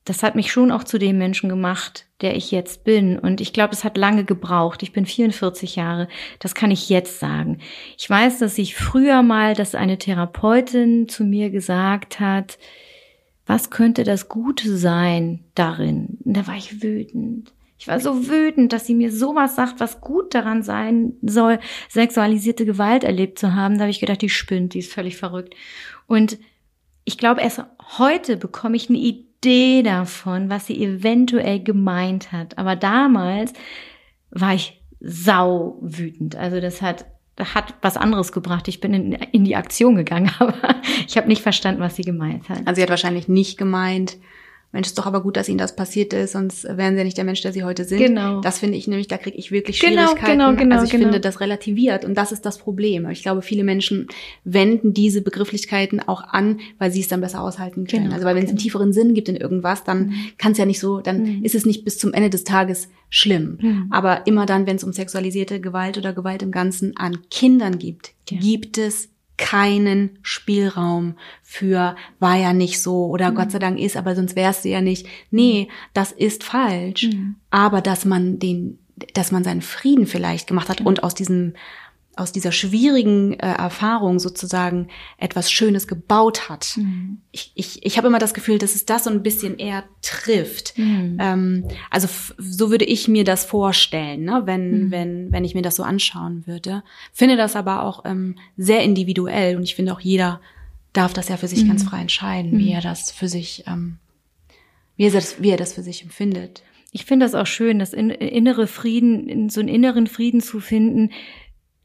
Speaker 1: das hat mich schon auch zu dem Menschen gemacht, der ich jetzt bin. Und ich glaube, es hat lange gebraucht. Ich bin 44 Jahre. Das kann ich jetzt sagen. Ich weiß, dass ich früher mal, dass eine Therapeutin zu mir gesagt hat, was könnte das Gute sein darin? Und da war ich wütend. Ich war so wütend, dass sie mir sowas sagt, was gut daran sein soll, sexualisierte Gewalt erlebt zu haben. Da habe ich gedacht, die spinnt, die ist völlig verrückt. Und ich glaube, erst heute bekomme ich eine Idee, davon, was sie eventuell gemeint hat. Aber damals war ich sau wütend. Also das hat hat was anderes gebracht. Ich bin in, in die Aktion gegangen, aber ich habe nicht verstanden, was sie gemeint hat.
Speaker 2: Also sie hat wahrscheinlich nicht gemeint, Mensch, ist doch aber gut, dass ihnen das passiert ist, sonst wären sie ja nicht der Mensch, der sie heute sind. Genau. Das finde ich nämlich, da kriege ich wirklich genau, Schwierigkeiten. Genau, genau, genau. Also ich genau. finde, das relativiert und das ist das Problem. Ich glaube, viele Menschen wenden diese Begrifflichkeiten auch an, weil sie es dann besser aushalten können. Genau, also weil wenn es einen genau. tieferen Sinn gibt in irgendwas, dann mhm. kann es ja nicht so, dann mhm. ist es nicht bis zum Ende des Tages schlimm. Mhm. Aber immer dann, wenn es um sexualisierte Gewalt oder Gewalt im Ganzen an Kindern gibt, ja. gibt es keinen Spielraum für war ja nicht so oder mhm. Gott sei Dank ist, aber sonst wär's ja nicht. Nee, das ist falsch. Mhm. Aber dass man den, dass man seinen Frieden vielleicht gemacht hat mhm. und aus diesem aus dieser schwierigen äh, Erfahrung sozusagen etwas Schönes gebaut hat. Mhm. Ich, ich, ich habe immer das Gefühl, dass es das so ein bisschen eher trifft. Mhm. Ähm, also so würde ich mir das vorstellen, ne? wenn, mhm. wenn, wenn ich mir das so anschauen würde. Finde das aber auch ähm, sehr individuell und ich finde auch jeder darf das ja für sich ganz mhm. frei entscheiden, wie mhm. er das für sich, ähm, wie, er das, wie er das für sich empfindet.
Speaker 1: Ich finde das auch schön, das innere Frieden, so einen inneren Frieden zu finden,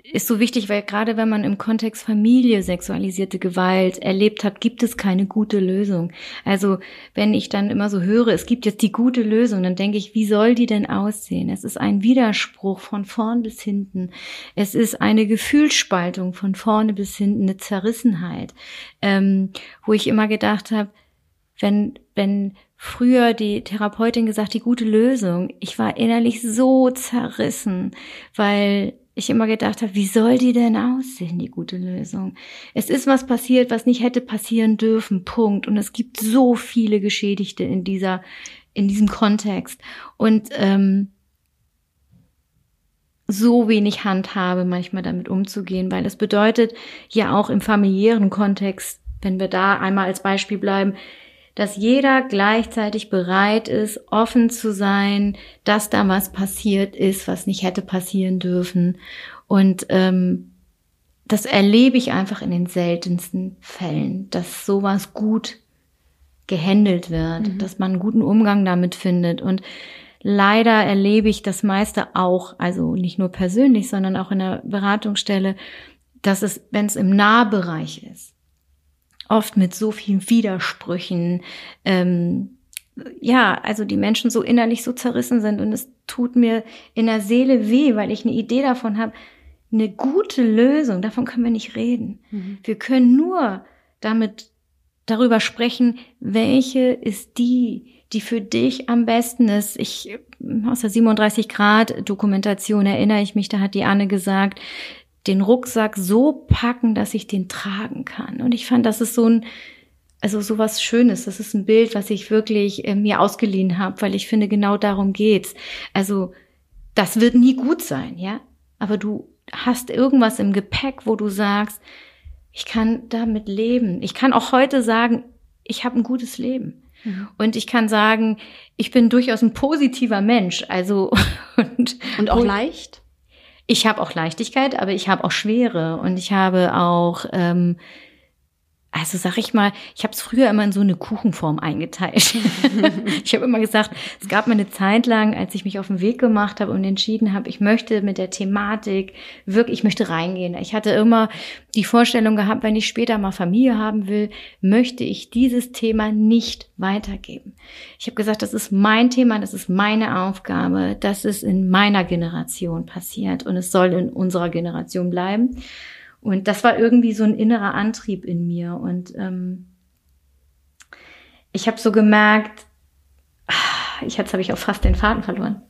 Speaker 1: ist so wichtig, weil gerade wenn man im Kontext Familie sexualisierte Gewalt erlebt hat, gibt es keine gute Lösung. Also wenn ich dann immer so höre, es gibt jetzt die gute Lösung, dann denke ich, wie soll die denn aussehen? Es ist ein Widerspruch von vorn bis hinten. Es ist eine Gefühlsspaltung von vorne bis hinten, eine Zerrissenheit, ähm, wo ich immer gedacht habe, wenn, wenn früher die Therapeutin gesagt, die gute Lösung, ich war innerlich so zerrissen, weil ich immer gedacht habe, wie soll die denn aussehen, die gute Lösung? Es ist was passiert, was nicht hätte passieren dürfen, Punkt. Und es gibt so viele Geschädigte in dieser, in diesem Kontext. Und ähm, so wenig Handhabe manchmal damit umzugehen, weil es bedeutet ja auch im familiären Kontext, wenn wir da einmal als Beispiel bleiben, dass jeder gleichzeitig bereit ist, offen zu sein, dass da was passiert ist, was nicht hätte passieren dürfen. Und ähm, das erlebe ich einfach in den seltensten Fällen, dass sowas gut gehandelt wird, mhm. dass man einen guten Umgang damit findet. Und leider erlebe ich das meiste auch, also nicht nur persönlich, sondern auch in der Beratungsstelle, dass es, wenn es im Nahbereich ist, oft mit so vielen Widersprüchen, ähm, ja, also die Menschen so innerlich so zerrissen sind und es tut mir in der Seele weh, weil ich eine Idee davon habe, eine gute Lösung, davon können wir nicht reden. Mhm. Wir können nur damit darüber sprechen, welche ist die, die für dich am besten ist. Ich aus der 37 Grad Dokumentation erinnere ich mich, da hat die Anne gesagt, den Rucksack so packen, dass ich den tragen kann. Und ich fand, das ist so ein, also so was Schönes. Das ist ein Bild, was ich wirklich äh, mir ausgeliehen habe, weil ich finde, genau darum geht's. Also das wird nie gut sein, ja. Aber du hast irgendwas im Gepäck, wo du sagst, ich kann damit leben. Ich kann auch heute sagen, ich habe ein gutes Leben. Mhm. Und ich kann sagen, ich bin durchaus ein positiver Mensch. Also
Speaker 2: und, und auch leicht
Speaker 1: ich habe auch Leichtigkeit, aber ich habe auch Schwere und ich habe auch ähm, also sag ich mal, ich habe es früher immer in so eine Kuchenform eingeteilt. ich habe immer gesagt, es gab mal eine Zeit lang, als ich mich auf den Weg gemacht habe und entschieden habe, ich möchte mit der Thematik wirklich, ich möchte reingehen. Ich hatte immer die Vorstellung gehabt, wenn ich später mal Familie haben will, möchte ich dieses Thema nicht weitergeben. Ich habe gesagt, das ist mein Thema, das ist meine Aufgabe, das ist in meiner Generation passiert und es soll in unserer Generation bleiben. Und das war irgendwie so ein innerer Antrieb in mir. Und ähm, ich habe so gemerkt, ah, ich jetzt habe ich auch fast den Faden verloren.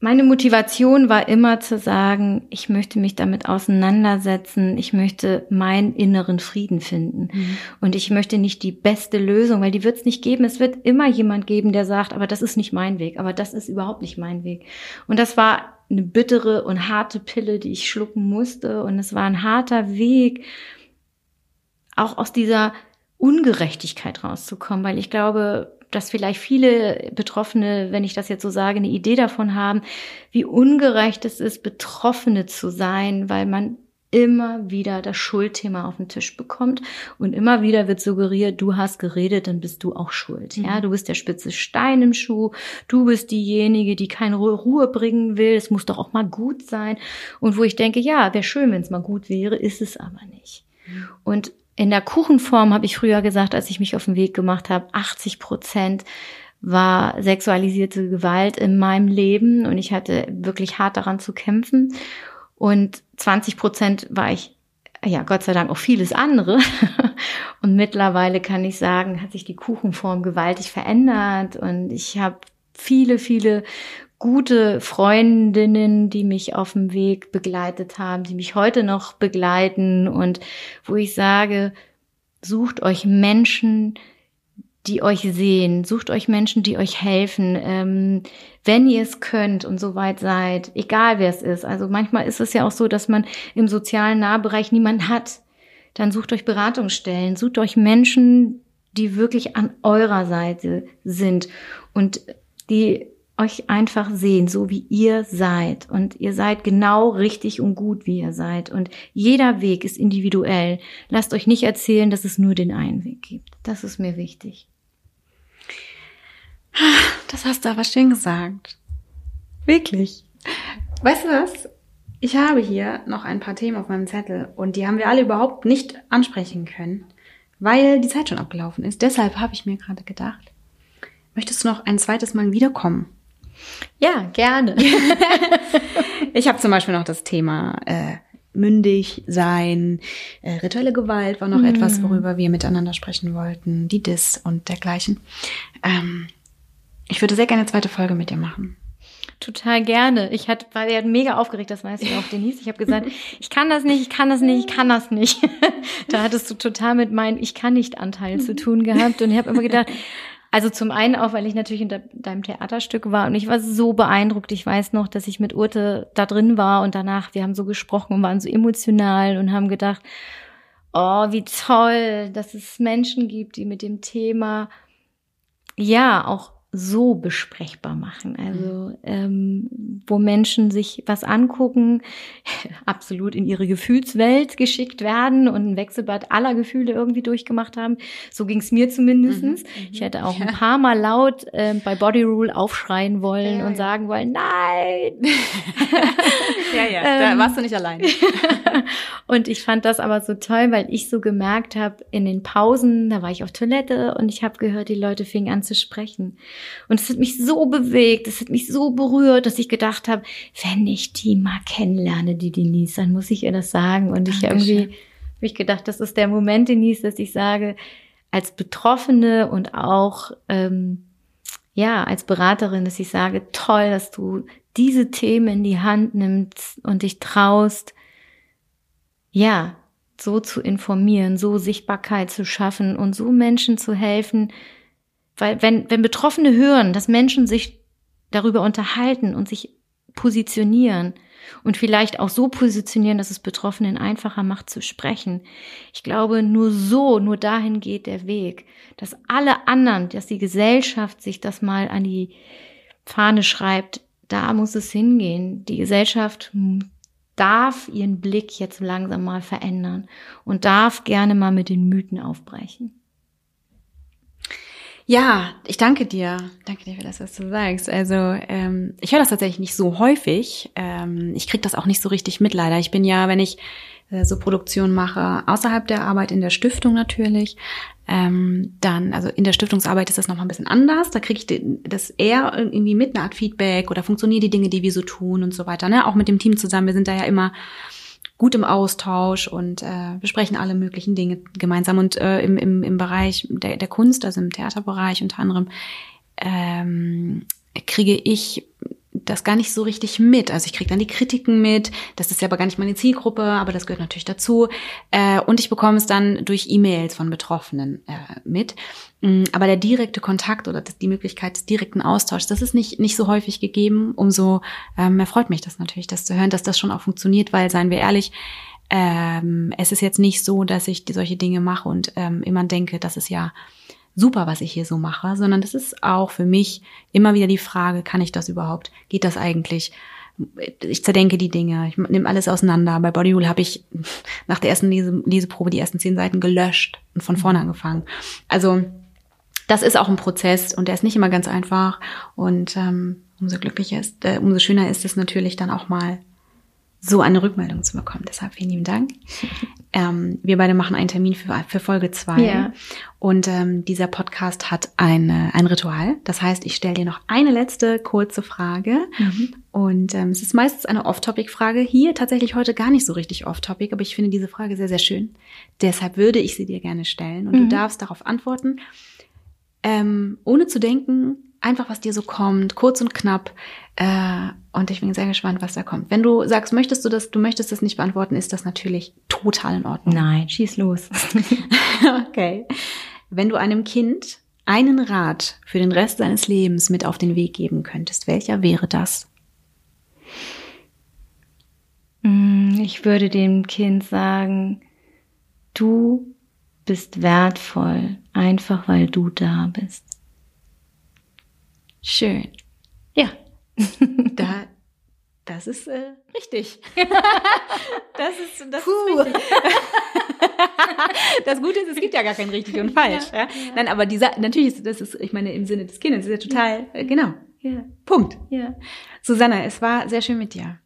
Speaker 1: Meine Motivation war immer zu sagen, ich möchte mich damit auseinandersetzen, ich möchte meinen inneren Frieden finden. Mhm. Und ich möchte nicht die beste Lösung, weil die wird es nicht geben. Es wird immer jemand geben, der sagt, aber das ist nicht mein Weg, aber das ist überhaupt nicht mein Weg. Und das war eine bittere und harte Pille, die ich schlucken musste. Und es war ein harter Weg, auch aus dieser Ungerechtigkeit rauszukommen, weil ich glaube, dass vielleicht viele Betroffene, wenn ich das jetzt so sage, eine Idee davon haben, wie ungerecht es ist, Betroffene zu sein, weil man immer wieder das Schuldthema auf den Tisch bekommt und immer wieder wird suggeriert, du hast geredet, dann bist du auch schuld. Mhm. Ja, du bist der spitze Stein im Schuh, du bist diejenige, die keine Ruhe bringen will, es muss doch auch mal gut sein. Und wo ich denke, ja, wäre schön, wenn es mal gut wäre, ist es aber nicht. Mhm. Und in der Kuchenform habe ich früher gesagt, als ich mich auf den Weg gemacht habe, 80 Prozent war sexualisierte Gewalt in meinem Leben und ich hatte wirklich hart daran zu kämpfen. Und 20 Prozent war ich, ja, Gott sei Dank auch vieles andere. und mittlerweile kann ich sagen, hat sich die Kuchenform gewaltig verändert und ich habe viele, viele gute Freundinnen, die mich auf dem Weg begleitet haben, die mich heute noch begleiten und wo ich sage, sucht euch Menschen, die euch sehen, sucht euch Menschen, die euch helfen, ähm, wenn ihr es könnt und so weit seid, egal wer es ist. Also manchmal ist es ja auch so, dass man im sozialen Nahbereich niemanden hat. Dann sucht euch Beratungsstellen, sucht euch Menschen, die wirklich an eurer Seite sind und die euch einfach sehen, so wie ihr seid. Und ihr seid genau richtig und gut, wie ihr seid. Und jeder Weg ist individuell. Lasst euch nicht erzählen, dass es nur den einen Weg gibt. Das ist mir wichtig.
Speaker 2: Das hast du aber schön gesagt. Wirklich. Weißt du was? Ich habe hier noch ein paar Themen auf meinem Zettel und die haben wir alle überhaupt nicht ansprechen können, weil die Zeit schon abgelaufen ist. Deshalb habe ich mir gerade gedacht, möchtest du noch ein zweites Mal wiederkommen?
Speaker 1: Ja, gerne.
Speaker 2: ich habe zum Beispiel noch das Thema äh, mündig sein, äh, rituelle Gewalt war noch mm. etwas, worüber wir miteinander sprechen wollten, die Dis und dergleichen. Ähm, ich würde sehr gerne eine zweite Folge mit dir machen.
Speaker 1: Total gerne. Ich hatte, war ja mega aufgeregt, das weißt du auch, Denise. Ich habe gesagt, ich kann das nicht, ich kann das nicht, ich kann das nicht. da hattest du total mit meinem Ich kann nicht Anteil zu tun gehabt. Und ich habe immer gedacht, also zum einen auch, weil ich natürlich in deinem Theaterstück war und ich war so beeindruckt. Ich weiß noch, dass ich mit Urte da drin war und danach, wir haben so gesprochen und waren so emotional und haben gedacht, oh, wie toll, dass es Menschen gibt, die mit dem Thema ja auch so besprechbar machen. Also ähm, wo Menschen sich was angucken, absolut in ihre Gefühlswelt geschickt werden und ein Wechselbad aller Gefühle irgendwie durchgemacht haben. So ging es mir zumindestens. Mhm, mhm, ich hätte auch ja. ein paar Mal laut äh, bei Body Rule aufschreien wollen ja, und ja. sagen wollen, nein.
Speaker 2: ja, ja, da ähm, warst du nicht allein.
Speaker 1: und ich fand das aber so toll, weil ich so gemerkt habe, in den Pausen, da war ich auf Toilette und ich habe gehört, die Leute fingen an zu sprechen. Und es hat mich so bewegt, es hat mich so berührt, dass ich gedacht habe, wenn ich die mal kennenlerne, die Denise, dann muss ich ihr das sagen. Und ich irgendwie habe ich gedacht, das ist der Moment, Denise, dass ich sage, als Betroffene und auch ähm, ja als Beraterin, dass ich sage, toll, dass du diese Themen in die Hand nimmst und dich traust, ja, so zu informieren, so Sichtbarkeit zu schaffen und so Menschen zu helfen, weil wenn, wenn Betroffene hören, dass Menschen sich darüber unterhalten und sich positionieren und vielleicht auch so positionieren, dass es Betroffenen einfacher macht zu sprechen. Ich glaube, nur so, nur dahin geht der Weg, dass alle anderen, dass die Gesellschaft sich das mal an die Fahne schreibt, da muss es hingehen. Die Gesellschaft darf ihren Blick jetzt langsam mal verändern und darf gerne mal mit den Mythen aufbrechen.
Speaker 2: Ja, ich danke dir. Danke dir für das, was du sagst. Also ähm, ich höre das tatsächlich nicht so häufig. Ähm, ich kriege das auch nicht so richtig mit, leider. Ich bin ja, wenn ich äh, so Produktion mache, außerhalb der Arbeit in der Stiftung natürlich, ähm, dann, also in der Stiftungsarbeit ist das nochmal ein bisschen anders. Da kriege ich das eher irgendwie mit einer Art Feedback oder funktionieren die Dinge, die wir so tun und so weiter. Ne? Auch mit dem Team zusammen. Wir sind da ja immer gut im Austausch und äh, besprechen alle möglichen Dinge gemeinsam. Und äh, im, im, im Bereich der, der Kunst, also im Theaterbereich unter anderem, ähm, kriege ich das gar nicht so richtig mit. Also ich kriege dann die Kritiken mit, das ist ja aber gar nicht meine Zielgruppe, aber das gehört natürlich dazu. Äh, und ich bekomme es dann durch E-Mails von Betroffenen äh, mit. Mm, aber der direkte Kontakt oder die Möglichkeit des direkten Austauschs, das ist nicht, nicht so häufig gegeben. Umso ähm, mehr freut mich das natürlich, das zu hören, dass das schon auch funktioniert, weil, seien wir ehrlich, ähm, es ist jetzt nicht so, dass ich solche Dinge mache und ähm, immer denke, das ist ja super, was ich hier so mache, sondern das ist auch für mich immer wieder die Frage, kann ich das überhaupt? Geht das eigentlich? Ich zerdenke die Dinge, ich nehme alles auseinander. Bei Bodyrule habe ich nach der ersten Lese Leseprobe die ersten zehn Seiten gelöscht und von vorne angefangen. Also das ist auch ein Prozess und der ist nicht immer ganz einfach. Und ähm, umso glücklicher ist, äh, umso schöner ist es natürlich dann auch mal so eine Rückmeldung zu bekommen. Deshalb vielen lieben Dank. Ähm, wir beide machen einen Termin für, für Folge zwei ja. Und ähm, dieser Podcast hat eine, ein Ritual. Das heißt, ich stelle dir noch eine letzte kurze Frage. Mhm. Und ähm, es ist meistens eine Off-Topic-Frage. Hier tatsächlich heute gar nicht so richtig Off-Topic, aber ich finde diese Frage sehr, sehr schön. Deshalb würde ich sie dir gerne stellen. Und mhm. du darfst darauf antworten, ähm, ohne zu denken, einfach was dir so kommt, kurz und knapp. Äh, und ich bin sehr gespannt, was da kommt. Wenn du sagst, möchtest du das, du möchtest das nicht beantworten, ist das natürlich total in Ordnung.
Speaker 1: Nein, schieß los.
Speaker 2: okay. Wenn du einem Kind einen Rat für den Rest seines Lebens mit auf den Weg geben könntest, welcher wäre das?
Speaker 1: Mm, ich würde dem Kind sagen, du bist wertvoll, einfach weil du da bist.
Speaker 2: Schön.
Speaker 1: Ja.
Speaker 2: da, das ist äh, richtig.
Speaker 1: das ist, das
Speaker 2: Puh.
Speaker 1: ist richtig.
Speaker 2: das Gute ist, es gibt ja gar kein richtig und falsch. Ja, ja. Nein, aber dieser, natürlich ist das ist, ich meine, im Sinne des Kindes ist ja total, äh, genau.
Speaker 1: Ja.
Speaker 2: Punkt.
Speaker 1: Ja.
Speaker 2: Susanna, es war sehr schön mit dir.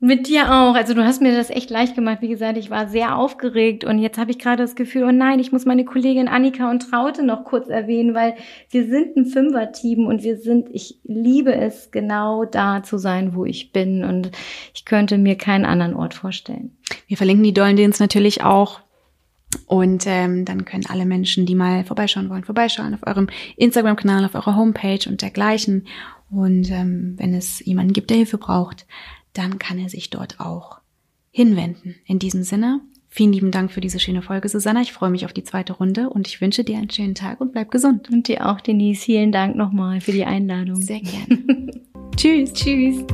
Speaker 1: Mit dir auch. Also du hast mir das echt leicht gemacht. Wie gesagt, ich war sehr aufgeregt und jetzt habe ich gerade das Gefühl, oh nein, ich muss meine Kollegin Annika und Traute noch kurz erwähnen, weil wir sind ein Fünfer-Team und wir sind, ich liebe es, genau da zu sein, wo ich bin und ich könnte mir keinen anderen Ort vorstellen.
Speaker 2: Wir verlinken die Dollendins natürlich auch. Und ähm, dann können alle Menschen, die mal vorbeischauen wollen, vorbeischauen auf eurem Instagram-Kanal, auf eurer Homepage und dergleichen. Und ähm, wenn es jemanden gibt, der Hilfe braucht, dann kann er sich dort auch hinwenden. In diesem Sinne, vielen lieben Dank für diese schöne Folge, Susanna. Ich freue mich auf die zweite Runde und ich wünsche dir einen schönen Tag und bleib gesund.
Speaker 1: Und dir auch, Denise. Vielen Dank nochmal für die Einladung.
Speaker 2: Sehr gerne.
Speaker 1: Tschüss. Tschüss.